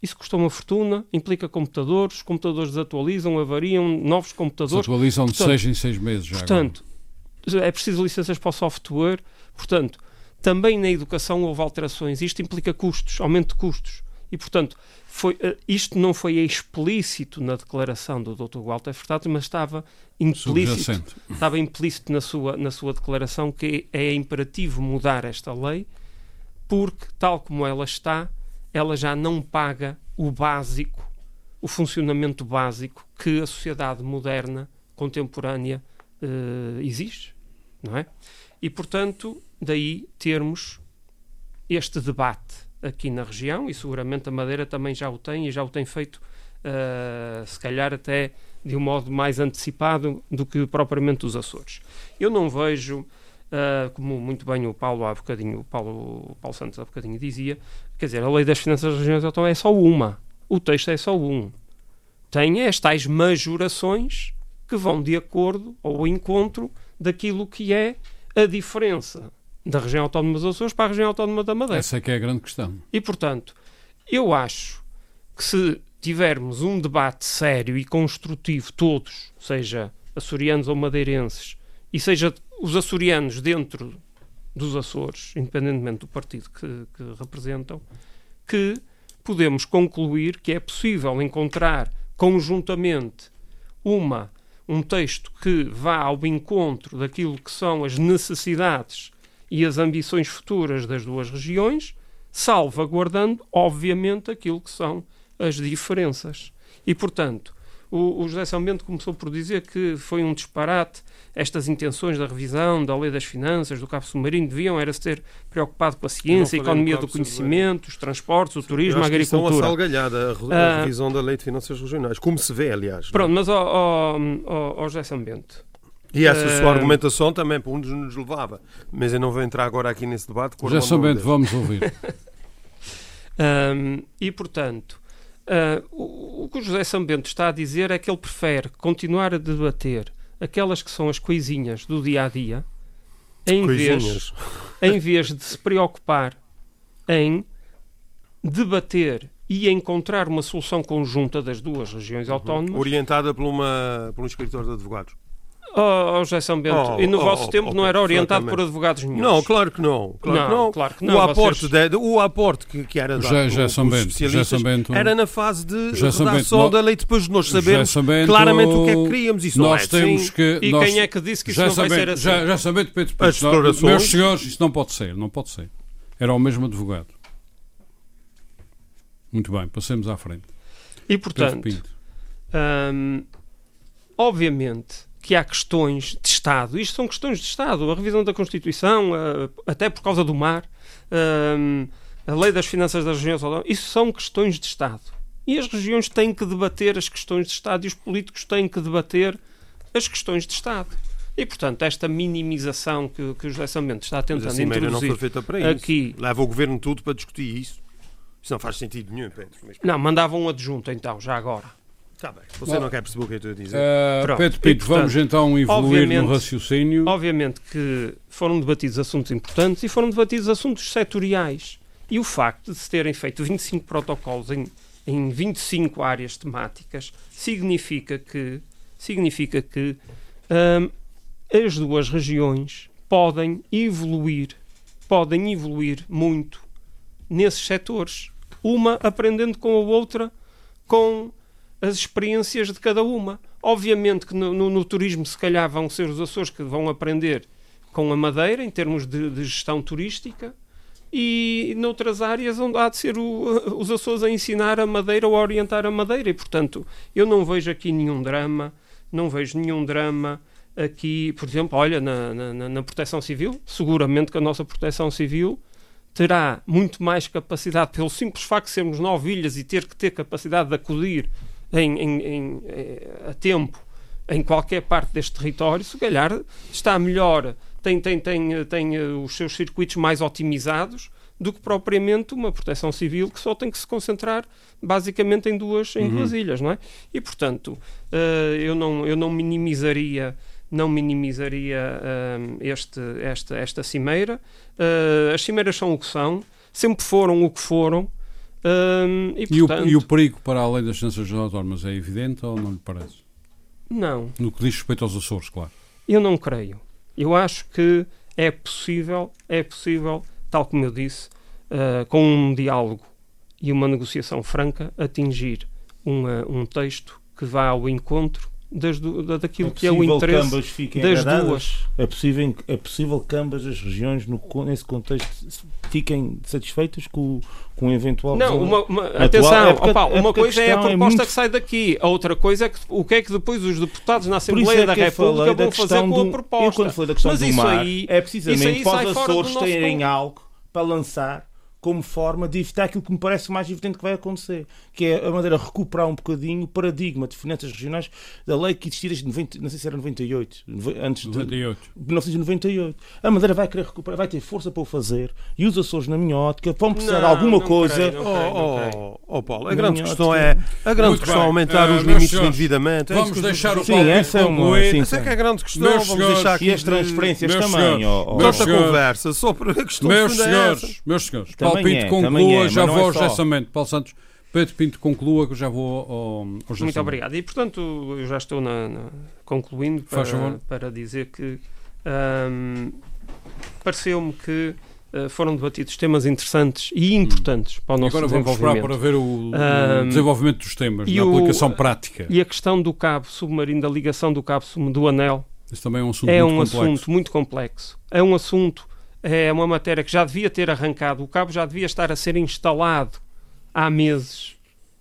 isso custa uma fortuna, implica computadores, os computadores desatualizam, avariam, novos computadores. Atualizam de seis em seis meses já. Portanto, agora. é preciso licenças para o software. Portanto, também na educação houve alterações. Isto implica custos, aumento de custos. E, portanto, foi, eh, isto não foi explícito na declaração do Dr. Walter Furtado, mas estava implícito, estava implícito na sua, na sua declaração que é imperativo mudar esta lei, porque, tal como ela está, ela já não paga o básico, o funcionamento básico que a sociedade moderna, contemporânea, uh, exige, não é? E, portanto, daí termos este debate aqui na região, e seguramente a Madeira também já o tem, e já o tem feito, uh, se calhar até de um modo mais antecipado do que propriamente os Açores. Eu não vejo Uh, como muito bem o Paulo há bocadinho, o Paulo, o Paulo Santos há bocadinho dizia, quer dizer, a lei das finanças das regiões então é só uma. O texto é só um. Tem as tais majorações que vão de acordo ou ao encontro daquilo que é a diferença da região autónoma dos Açores para a região autónoma da Madeira. Essa é que é a grande questão. E, portanto, eu acho que se tivermos um debate sério e construtivo, todos, seja açorianos ou madeirenses, e seja os açorianos dentro dos Açores, independentemente do partido que, que representam, que podemos concluir que é possível encontrar conjuntamente uma um texto que vá ao encontro daquilo que são as necessidades e as ambições futuras das duas regiões, salvaguardando, obviamente, aquilo que são as diferenças. E, portanto, o, o José São Bento começou por dizer que foi um disparate estas intenções da revisão da lei das finanças, do cabo submarino, deviam era se ter preocupado com a ciência, a economia do conhecimento, os transportes, o turismo, a agricultura. Isso é uma salgalhada, a, revisão da lei de finanças regionais, como se vê, aliás. Pronto, mas ao, ao, ao José São Bento, e essa uh, sua argumentação também para onde nos levava. Mas eu não vou entrar agora aqui nesse debate. José São Bento, vamos ouvir. (laughs) um, e, portanto, uh, o, o, que o José São Bento está a dizer é que ele prefere continuar a debater aquelas que são as coisinhas do dia a dia, em vez, em vez de se preocupar em debater e encontrar uma solução conjunta das duas regiões autónomas. Orientada por, uma, por um escritor de advogados. Oh, oh José São Bento, Oh, e no oh, vosso oh, tempo oh, não era orientado por advogados nenhum. Não, claro que não. Claro Não, que não. claro que não, O aporte, vocês- de- o aporte que, que era dado José- José São Bento, José São Bento- era na fase de José Bento, redação nós- da lei, depois de nós José sabermos São Bento, claramente o que é que queríamos. Isso não nós é temos assim. que. E nós- quem é que disse que isso já não vai ser sabendo, assim? já, já sabendo, Pedro Pinto, As não- declarações- meus senhores, isso não pode ser, não pode ser. Era o mesmo advogado. Muito bem, passemos à frente. E Pedro portanto. Hum, obviamente que há questões de Estado. Isto são questões de Estado. A revisão da Constituição, ah, até por causa do mar, hum, a lei das finanças das regiões autónomas, isso são questões de Estado. E as regiões têm que debater as questões de Estado e os políticos têm que debater as questões de Estado. E, portanto, esta minimização que, que o José Samento está Mas a tentando Cimeira não introduzir foi feita para isso. aqui... Leva o governo tudo para discutir isso. Isso não faz sentido nenhum, Pedro. Mas... Não, mandava um adjunto, então, já agora. Tá bem. Você Bom. não quer perceber o que eu estou a dizer. Uh. Pedro E, Pinto, portanto, vamos então evoluir no raciocínio. Obviamente que foram debatidos assuntos importantes e foram debatidos assuntos setoriais. E o facto de se terem feito 25 protocolos em, em 25 áreas temáticas significa que, significa que hum, as duas regiões podem evoluir, podem evoluir muito nesses setores, uma aprendendo com a outra, com as experiências de cada uma. Obviamente que no, no- no turismo, se calhar, vão ser os Açores que vão aprender com a Madeira, em termos de, de gestão turística, e noutras áreas onde há de ser o- (laughs) os Açores a ensinar a Madeira ou a orientar a Madeira. E, portanto, eu não vejo aqui nenhum drama, não vejo nenhum drama aqui, por exemplo, olha, na, na- na- proteção civil, seguramente que a nossa proteção civil terá muito mais capacidade, pelo simples facto de sermos nove ilhas e ter que ter capacidade de acudir em, em- em, eh, a tempo em qualquer parte deste território, se calhar está melhor, tem, tem, tem, tem eh, os seus circuitos mais otimizados do que propriamente uma proteção civil que só tem que se concentrar basicamente em duas, em duas ilhas, não é? E portanto, eh, eu, não, eu não minimizaria não minimizaria este, esta, esta cimeira. As cimeiras são o que são, sempre foram o que foram. E, E o, portanto, e o perigo para a lei das ciências autónomas é evidente ou não lhe parece? não, No que diz respeito aos Açores, claro. Eu não creio. Eu acho que é possível, é possível, tal como eu disse, eh, com um diálogo e uma negociação franca, atingir uma- um texto que vá ao encontro das da- daquilo que é o interesse ambas fiquem das duas. É possível, é possível que ambas as regiões, no, nesse contexto, fiquem satisfeitas com, o- com o eventual Não, uma, uma- atenção, é porque- opa, é uma coisa é a é proposta muito- que sai daqui, a outra coisa é que, o que é que depois os deputados na Assembleia é da República vão fazer com a do- proposta. Eu quando falei da questão Mas do isso mar, aí- é precisamente para os do Açores terem algo para lançar como forma de evitar aquilo que me parece mais evidente que vai acontecer, que é a maneira de recuperar um bocadinho o paradigma de finanças regionais da lei que existia desde 90, não sei se era 98, nove- antes de 98. 1998. A Madeira vai querer recuperar, vai ter força para o fazer e os Açores, na minha ótica, vão precisar de alguma não coisa. creio, não creio, não Oh, creio. oh, oh, Paulo, a Na grande questão ótica- é a grande Muito questão é aumentar Eh, os limites senhores, endividamento. É isso Vamos eu deixar o Sim, Paulo dizer. essa é uma. Sim, Essa é que é a grande questão. Meus Vamos senhores, deixar aqui E as de- transferências também. Tanta senhores, conversa só por a questão Meus de é senhores, meus senhores, Paulo Pinto é, conclua, é, já vou é só. Samento. Paulo Santos, Pedro Pinto conclua que eu já vou ao, ao José Muito obrigado. E, portanto, eu já estou na- na- concluindo para, para dizer que ahm, pareceu-me que ah, foram debatidos temas interessantes e importantes para o nosso agora vamos esperar desenvolvimento. para ver o, o Ahm, desenvolvimento dos temas, e na o- aplicação prática. E a questão do cabo submarino, da ligação do cabo submarino do anel, Isso também é um assunto é muito um complexo. assunto muito complexo. É um assunto, é uma matéria que já devia ter arrancado. O cabo já devia estar a ser instalado há meses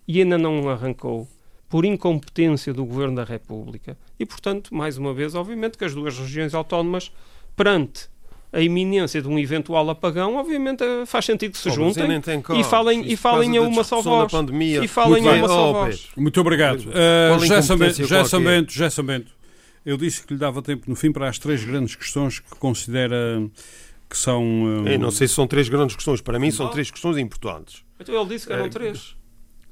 e ainda não arrancou por incompetência do Governo da República. E, portanto, mais uma vez, obviamente que as duas regiões autónomas, perante a iminência de um eventual apagão, obviamente eh, faz sentido que se Oh, juntem tem e falem, Isso e falem a uma só voz. pandemia. E falem Muito a bem. uma só Oh, voz. Muito obrigado. Uh, José Sambento, José Sambento. Eu disse que lhe dava tempo no fim para as três grandes questões que considera que são. uh, Eu não sei se são três grandes questões. Para mim, são três questões importantes. Então ele disse que eram É, três.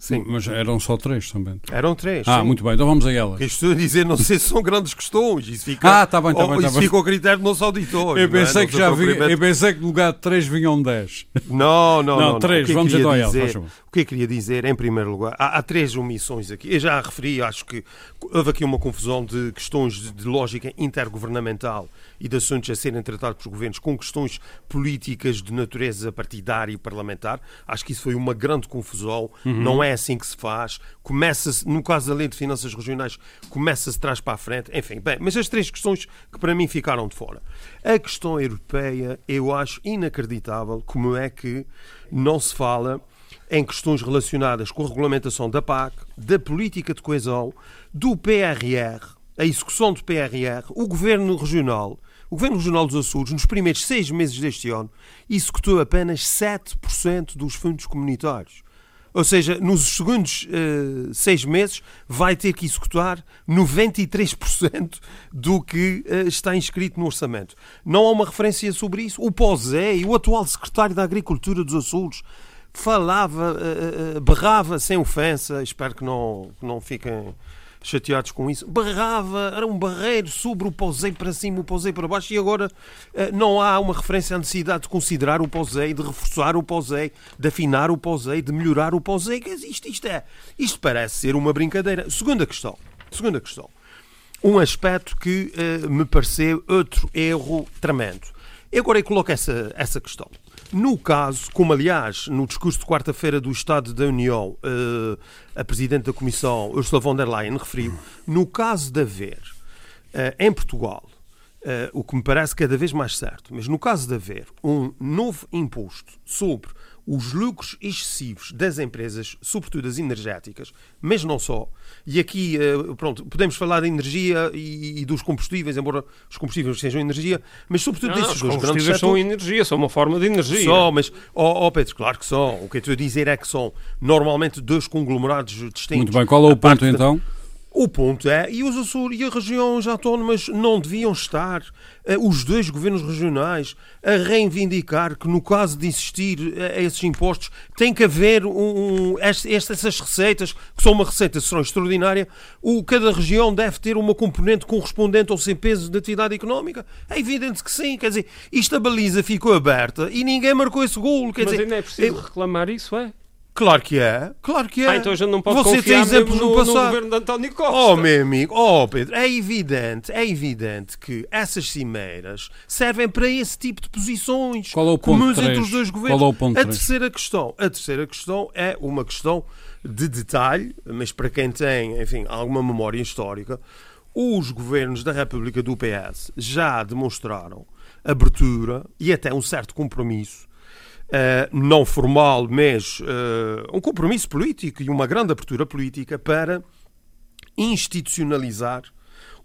Sim. Mas eram só três também. Eram três. Ah, sim. muito bem, então vamos a elas. Que estou a dizer, não sei se são grandes questões. Isso fica, Ah, tá bem, tá oh, bem, tá isso bem. fica ao critério do nosso auditório. Eu não é? pensei, Não que já vi, eu pensei que no lugar de três vinham dez. Não, não, Não, não. três, O que eu vamos então a ela, faz dizer- favor. O que eu queria dizer, em primeiro lugar, há, há três omissões aqui. Eu já referi, acho que houve aqui uma confusão de questões de, de lógica intergovernamental e de assuntos a serem tratados pelos governos com questões políticas de natureza partidária e parlamentar. Acho que isso foi uma grande confusão. Não é assim que se faz. Começa-se, no caso da Lei de Finanças Regionais, começa-se trás para a frente. Enfim, bem, mas as três questões que para mim ficaram de fora. A questão europeia, eu acho inacreditável como é que não se fala em questões relacionadas com a regulamentação da PAC, da política de coesão, do PRR, a execução do PRR, o governo regional. O Governo Regional dos Açores, nos primeiros seis meses deste ano, executou apenas 7% dos fundos comunitários. Ou seja, nos segundos eh, seis meses vai ter que executar 93% do que eh, está inscrito no orçamento. Não há uma referência sobre isso. O POSEI, o atual secretário da Agricultura dos Açores, falava, eh, berrava sem ofensa, espero que não, que não fiquem chateados com isso, berrava, era um barreiro sobre o POSEI para cima, o POSEI para baixo, e agora eh, não há uma referência à necessidade de considerar o POSEI, de reforçar o POSEI, de afinar o POSEI, de melhorar o POSEI. Isto, isto, é, isto parece ser uma brincadeira. Segunda questão. Segunda questão. Um aspecto que eh, me pareceu outro erro tremendo. Eu agora coloco essa, essa questão. No caso, como aliás no discurso de quarta-feira do Estado da União, eh, a Presidente da Comissão, Ursula von der Leyen, referiu, no caso de haver eh, em Portugal, eh, o que me parece cada vez mais certo, mas no caso de haver um novo imposto sobre os lucros excessivos das empresas, sobretudo as energéticas, mas não só. E aqui, eh, pronto, podemos falar da energia e, e dos combustíveis, embora os combustíveis sejam energia, mas sobretudo Não, desses os dois grandes combustíveis são setores. energia, são uma forma de energia. Só, mas, ó ó, Pedro, claro que são. O que eu estou a dizer é que são normalmente dois conglomerados distintos. Muito bem, qual é o ponto da- então? O ponto é, e os Açores e as regiões autónomas não deviam estar, eh, os dois governos regionais, a reivindicar que no caso de existir eh, esses impostos tem que haver um, um- est- estas essas receitas, que são uma receita serão extraordinária, o, cada região deve ter uma componente correspondente ao seu peso de atividade económica. É evidente que sim, quer dizer, isto a baliza ficou aberta e ninguém marcou esse golo. Quer Mas dizer, ainda é preciso eu- reclamar isso, é? Claro que é, claro que é. Ah, então a gente não pode Você tem exemplos mesmo no, no, no passado. governo de António Costa. Oh, meu amigo, oh, Pedro, é evidente, é evidente que essas cimeiras servem para esse tipo de posições Qual é o ponto comuns entre três? os dois governos. Qual é o ponto a terceira questão, a terceira questão é uma questão de detalhe, mas para quem tem, enfim, alguma memória histórica, os governos da República do PS já demonstraram abertura e até um certo compromisso não formal, mas eh, um compromisso político e uma grande abertura política para institucionalizar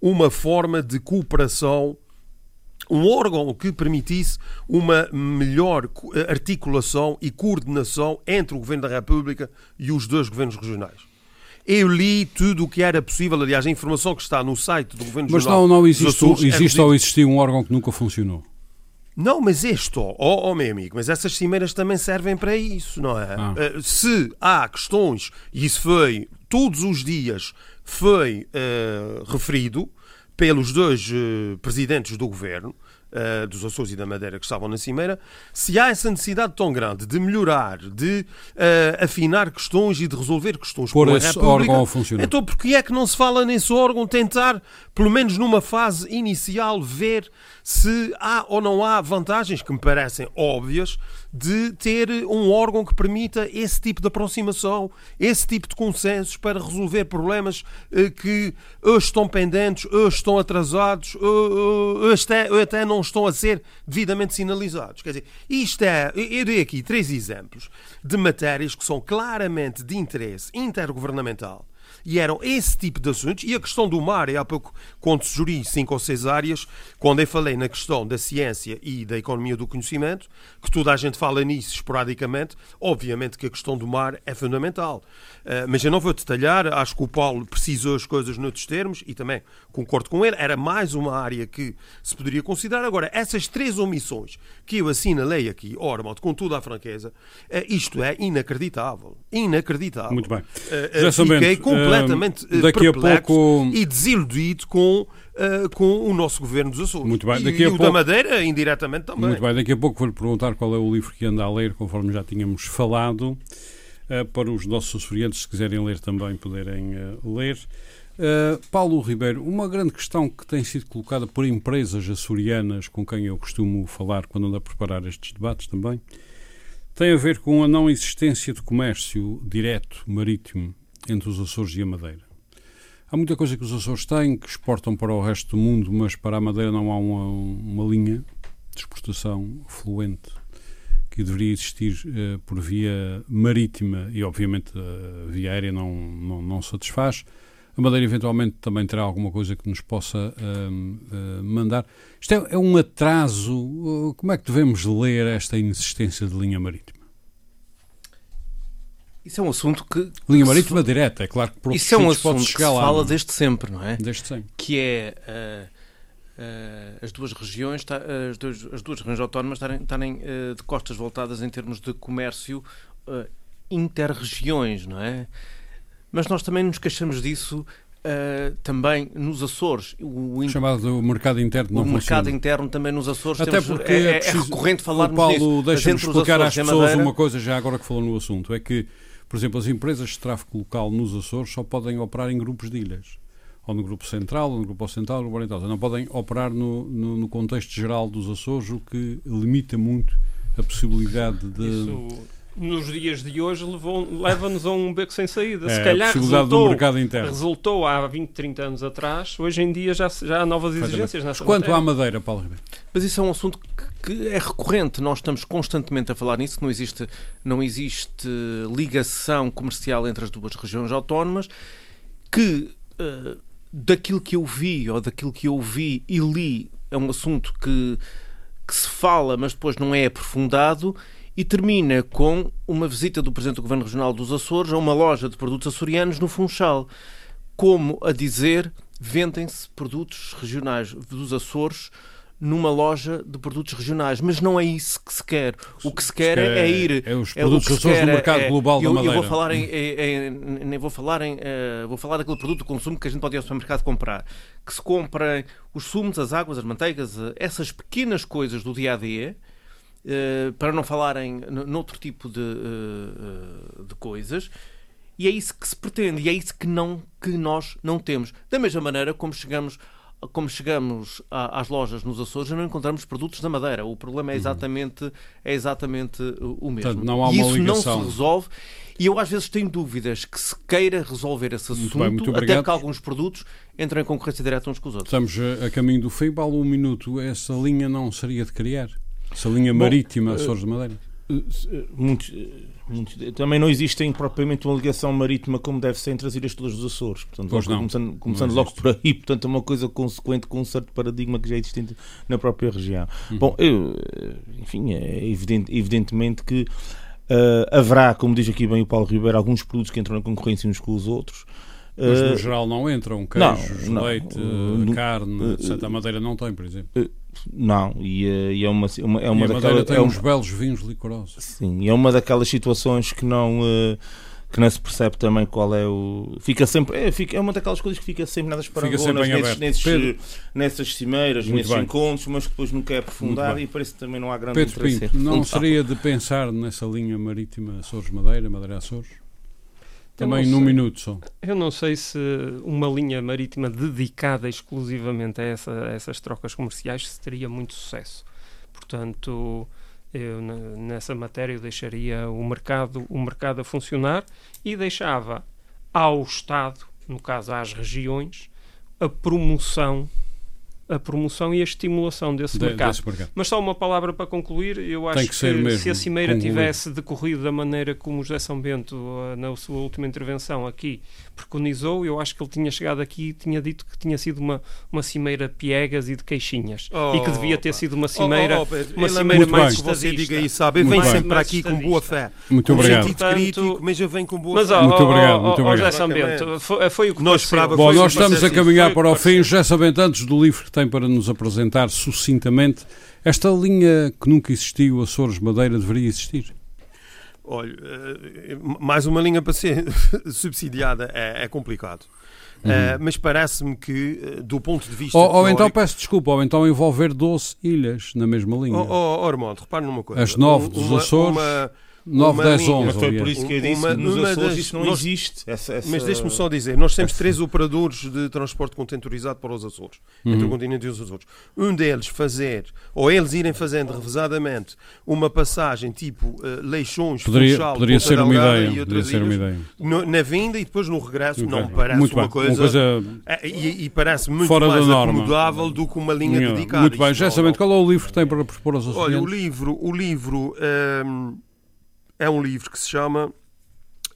uma forma de cooperação, um órgão que permitisse uma melhor eh, articulação e coordenação entre o Governo da República e os dois governos regionais. Eu li tudo o que era possível, aliás, a informação que está no site do Governo Mas Regional não, não dos existe, Açores é existe ou existiu um órgão que nunca funcionou. Não, mas este, ó, ó, ó, meu amigo, mas essas cimeiras também servem para isso, não é? Ah. Eh, se há questões, e isso foi, todos os dias, foi eh, referido pelos dois eh, presidentes do governo, eh, dos Açores e da Madeira que estavam na cimeira, se há essa necessidade tão grande de melhorar, de eh, afinar questões e de resolver questões Pôr com esse República, órgão a funcionar. então porquê é que não se fala nesse órgão tentar, pelo menos numa fase inicial, ver se há ou não há vantagens que me parecem óbvias de ter um órgão que permita esse tipo de aproximação, esse tipo de consensos para resolver problemas eh, que hoje estão pendentes, hoje estão atrasados, hoje até, hoje até não estão a ser devidamente sinalizados. Quer dizer, isto é, eu dei aqui três exemplos de matérias que são claramente de interesse intergovernamental E eram esse tipo de assuntos. E a questão do mar, e há pouco, quando sugeri cinco ou seis áreas, quando eu falei na questão da ciência e da economia do conhecimento, que toda a gente fala nisso esporadicamente, obviamente que a questão do mar é fundamental. Uh, mas eu não vou detalhar, acho que o Paulo precisou as coisas noutros termos e também concordo com ele, era mais uma área que se poderia considerar. Agora, essas três omissões que eu assinalei aqui, Ormond, com toda a franqueza, uh, isto é inacreditável. Inacreditável. Muito bem. Uh, fiquei completamente daqui a pouco... e desiludido com uh, com o nosso governo dos Açores. Muito bem. Daqui e, a pouco... o da Madeira, indiretamente também. Muito bem. Daqui a pouco vou-lhe perguntar qual é o livro que anda a ler, conforme já tínhamos falado, uh, para os nossos açorianos, se quiserem ler também, poderem uh, ler. Paulo Ribeiro, uma grande questão que tem sido colocada por empresas açorianas com quem eu costumo falar quando ando a preparar estes debates também, tem a ver com a não existência de comércio direto marítimo entre os Açores e a Madeira. Há muita coisa que os Açores têm que exportam para o resto do mundo, mas para a Madeira não há uma, uma linha de exportação fluente que deveria existir uh, por via marítima e, obviamente, a via aérea não, não, não, satisfaz. A Madeira, eventualmente, também terá alguma coisa que nos possa uh, uh, mandar. Isto é, é um atraso. como é que devemos ler esta inexistência de linha marítima? Isso é um assunto que. Linha marítima se... direta, é claro que por Isso é um assunto que se lá, fala não? desde sempre, não é? Desde sempre. Que é. Uh, Uh, as duas regiões, as, duas, as duas regiões autónomas estarem, estarem uh, de costas voltadas em termos de comércio uh, inter-regiões, não é? Mas nós também nos queixamos disso também nos Açores. O, o chamado mercado interno não O funciona. mercado interno também nos Açores. Até temos, porque é, é, é recorrente falarmos o Paulo, deixa-me explicar às pessoas Madeira... uma coisa já agora que falou no assunto, é que por exemplo, as empresas de tráfego local nos Açores só podem operar em grupos de ilhas. Ou no grupo central, ou no grupo ocidental, ou no grupo oriental. Não podem operar no, no, no contexto geral dos Açores, o que limita muito a possibilidade de. Isso nos dias de hoje leva-nos a um beco sem saída. É, Se calhar resultou, do mercado interno. resultou há 20, 30 anos atrás, hoje em dia já, já há novas exigências nessa Quanto matéria. à Madeira, Paulo Ribeiro? Mas isso é um assunto que, que, é recorrente, nós estamos constantemente a falar nisso, não existe, não existe ligação comercial entre as duas regiões autónomas, que uh, daquilo que eu vi ou daquilo que eu vi e li é um assunto que, que se fala, mas depois não é aprofundado e termina com uma visita do Presidente do Governo Regional dos Açores a uma loja de produtos açorianos no Funchal, como a dizer vendem-se produtos regionais dos Açores numa loja de produtos regionais, mas não é isso que se quer. O que se quer, é, é ir. É os produtos é, Açores no mercado é, global eu, da Madeira. Eu vou falar em, em, nem vou falar em, uh, vou falar daquele produto de consumo que a gente pode ir ao supermercado comprar, que se comprem os sumos, as águas, as manteigas, uh, essas pequenas coisas do dia a dia eh, para não falarem noutro tipo de, uh, de coisas. E é isso que se pretende, e é isso que, não, que nós não temos. Da mesma maneira como chegamos como chegamos às lojas nos Açores e não encontramos produtos da Madeira. O problema é uhum. exatamente, é exatamente o mesmo. Portanto, não há uma e isso ligação. não se resolve. E eu às vezes tenho dúvidas que se queira resolver esse assunto, muito bem, até porque alguns produtos entram em concorrência direta uns com os outros. Estamos a caminho do fim, Paulo, um minuto. Essa linha não seria de criar? Essa linha marítima Bom, Açores de Madeira? Eh, eh, muitos, eh, muitos, também não existem propriamente uma ligação marítima como deve ser entre as ilhas todas dos Açores. Portanto, logo, começando, começando logo por aí, portanto, é uma coisa consequente com um certo paradigma que já é existente na própria região. Uhum. Bom, eu, enfim, é evidente, evidentemente que uh, haverá, como diz aqui bem o Paulo Ribeiro, alguns produtos que entram na concorrência uns com os outros. Mas no geral não entram queijos, não, leite, não, carne, etc. A Madeira não tem, por exemplo. Não, e, eh, e é uma, uma é uma e daquelas tem é uns belos vinhos licorosos. Sim, e é uma daquelas situações que não uh, que não se percebe também qual é o fica sempre é, fica, é uma daquelas coisas que fica sempre nas parangonas nesses, nesses, nessas cimeiras, Muito nesses bem. encontros, mas que depois nunca é aprofundado e parece que também não há grande Pedro. Pinto, não seria de pensar nessa linha marítima Açores Madeira, Madeira Açores? Também num minuto só. Eu não sei se uma linha marítima dedicada exclusivamente a, essa, a essas trocas comerciais se teria muito sucesso. Portanto, eu, nessa matéria eu deixaria o mercado, o mercado a funcionar e deixava ao Estado, no caso às regiões, a promoção a promoção e a estimulação desse De- mercado. desse mercado. Mas só uma palavra para concluir, eu acho Tem que ser mesmo se a Cimeira concluído. tivesse decorrido da maneira como o José São Bento, eh, na sua última intervenção aqui, preconizou, eu acho que ele tinha chegado aqui e tinha dito que tinha sido uma, uma cimeira piegas e de queixinhas. e que devia ter Oh, sido uma cimeira, Oh, oh, uma ele é cimeira muito mais bem. que você diga isso, sabe? Vem sempre Mais aqui com boa fé. Muito com obrigado. sentido crítico, mas eu venho com boa Mas, fé. Muito obrigado, muito obrigado. José Bento, foi, foi o que Nós esperava- Bom, Foi nós estamos a caminhar para o fim. Já sabendo antes do livro que tem para nos apresentar sucintamente, esta linha que nunca existiu, Açores Madeira, deveria existir. Olha, eh, mais uma linha para ser (laughs) subsidiada é, é complicado. Eh, mas parece-me que, eh, do ponto de vista. Ou, ou então, teórico- peço desculpa, ou então envolver 12 ilhas na mesma linha. Oh, oh, Armando, repare numa coisa. As nove dos Açores, uma- 9, uma 10, linha. 11. Mas foi por isso que eu disse Uma- que nos uma Açores das- isso não nós- existe. Essa, essa... Mas deixe-me só dizer, nós temos três operadores de transporte contentorizado para os Açores, entre Uhum. o continente e os Açores. Um deles fazer, ou eles irem fazendo revezadamente, uma passagem tipo uh, Leixões, Poderia, Funchal, poderia ser uma ideia. e outras ser uma ideia. no- na vinda e depois no regresso, não me Ok. parece Muito uma bem. coisa... Uma coisa É, E, e parece muito Fora da mais norma. acomodável do que uma linha Não, dedicada. Muito bem, já não- sabendo qual é o livro que tem para propor aos Olha, o livro, o livro hum, é um livro que se chama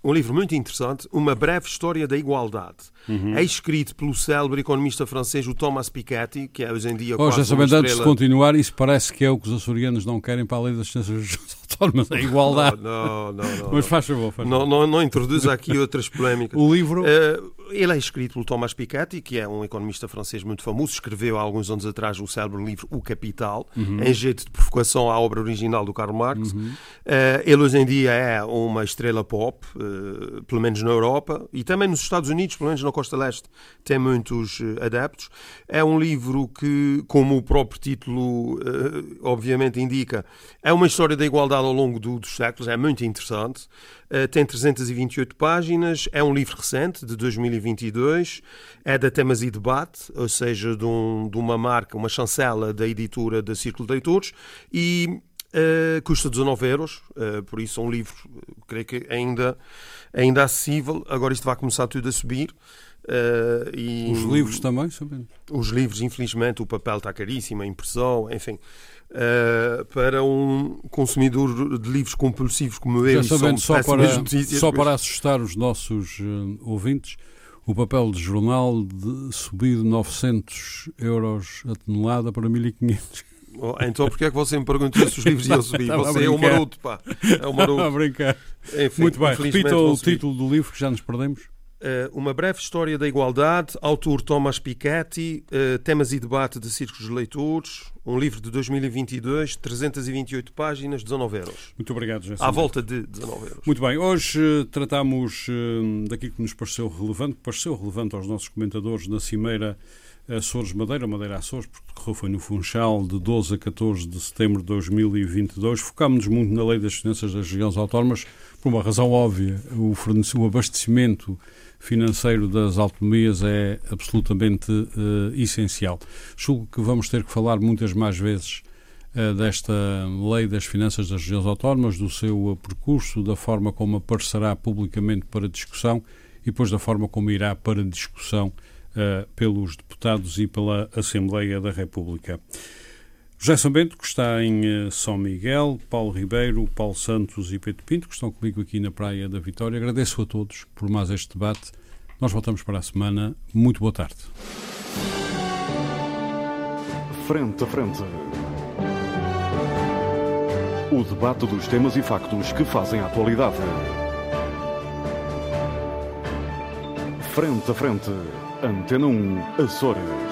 um livro muito interessante, Uma Breve História da Igualdade. Uhum. É escrito pelo célebre economista francês o Thomas Piketty, que é hoje em dia Oh, quase já uma sabendo, antes de continuar, isso parece que é o que os açorianos não querem para a lei das ciências autónomas, a (laughs) igualdade. Não, não, não. Mas não. faz favor, faz Não, favor. não, não introduza aqui outras polémicas. (laughs) O livro, Eh, ele é escrito pelo Thomas Piketty, que é um economista francês muito famoso. Escreveu há alguns anos atrás o célebre livro O Capital, em jeito de provocação à obra original do Karl Marx. Eh, ele hoje em dia é uma estrela pop, eh, pelo menos na Europa, e também nos Estados Unidos, pelo menos na Costa Leste, tem muitos eh, adeptos. É um livro que, como o próprio título eh, obviamente indica, é uma história da igualdade ao longo do- dos séculos, é muito interessante. Uh, tem 328 páginas, é um livro recente, de 2022, é da Temas e Debate, ou seja, de, um- de uma marca, uma chancela da editora da Círculo de Leitores, e uh, custa 19 euros, uh, por isso é um livro, creio que ainda, ainda acessível. Agora isto vai começar tudo a subir. Uh, e os livros também, sabendo. os livros, infelizmente, o papel está caríssimo, a impressão, enfim. Uh, para um consumidor de livros compulsivos como eu, Já sabendo, só para, notícias, só para assustar os nossos eh, ouvintes, o papel de jornal de subir de 900 euros a tonelada para 1500. Oh, então porquê é que você me perguntou se os livros (laughs) iam subir? Você é o brincar. maroto, pá. É (laughs) o a maroto. brincar. Enfim, Muito bem, repita o título do livro que já nos perdemos. Uh, uma breve história da igualdade, autor Thomas Piketty, uh, temas e debate de círculos de leitores, um livro de 2022, 328 páginas, 19 euros. Muito obrigado, José. À volta de 19 euros. Muito bem, hoje eh, tratamos eh, daquilo que nos pareceu relevante, pareceu relevante aos nossos comentadores na Cimeira Açores Madeira, Madeira Açores, porque decorreu foi no Funchal de 12 a 14 de setembro de 2022. Focámos-nos muito na lei das finanças das regiões autónomas, por uma razão óbvia, o, o abastecimento financeiro das autonomias é absolutamente eh, essencial. Julgo que vamos ter que falar muitas mais vezes eh, desta lei das finanças das regiões autónomas, do seu eh, percurso, da forma como aparecerá publicamente para discussão e depois da forma como irá para discussão pelos deputados e pela Assembleia da República. José Sambento, que está em eh, São Miguel, Paulo Ribeiro, Paulo Santos e Pedro Pinto, que estão comigo aqui na Praia da Vitória. Agradeço a todos por mais este debate. Nós voltamos para a semana. Muito boa tarde. Frente a frente. O debate dos temas e factos que fazem a atualidade. Frente a frente. Antena 1, Açores.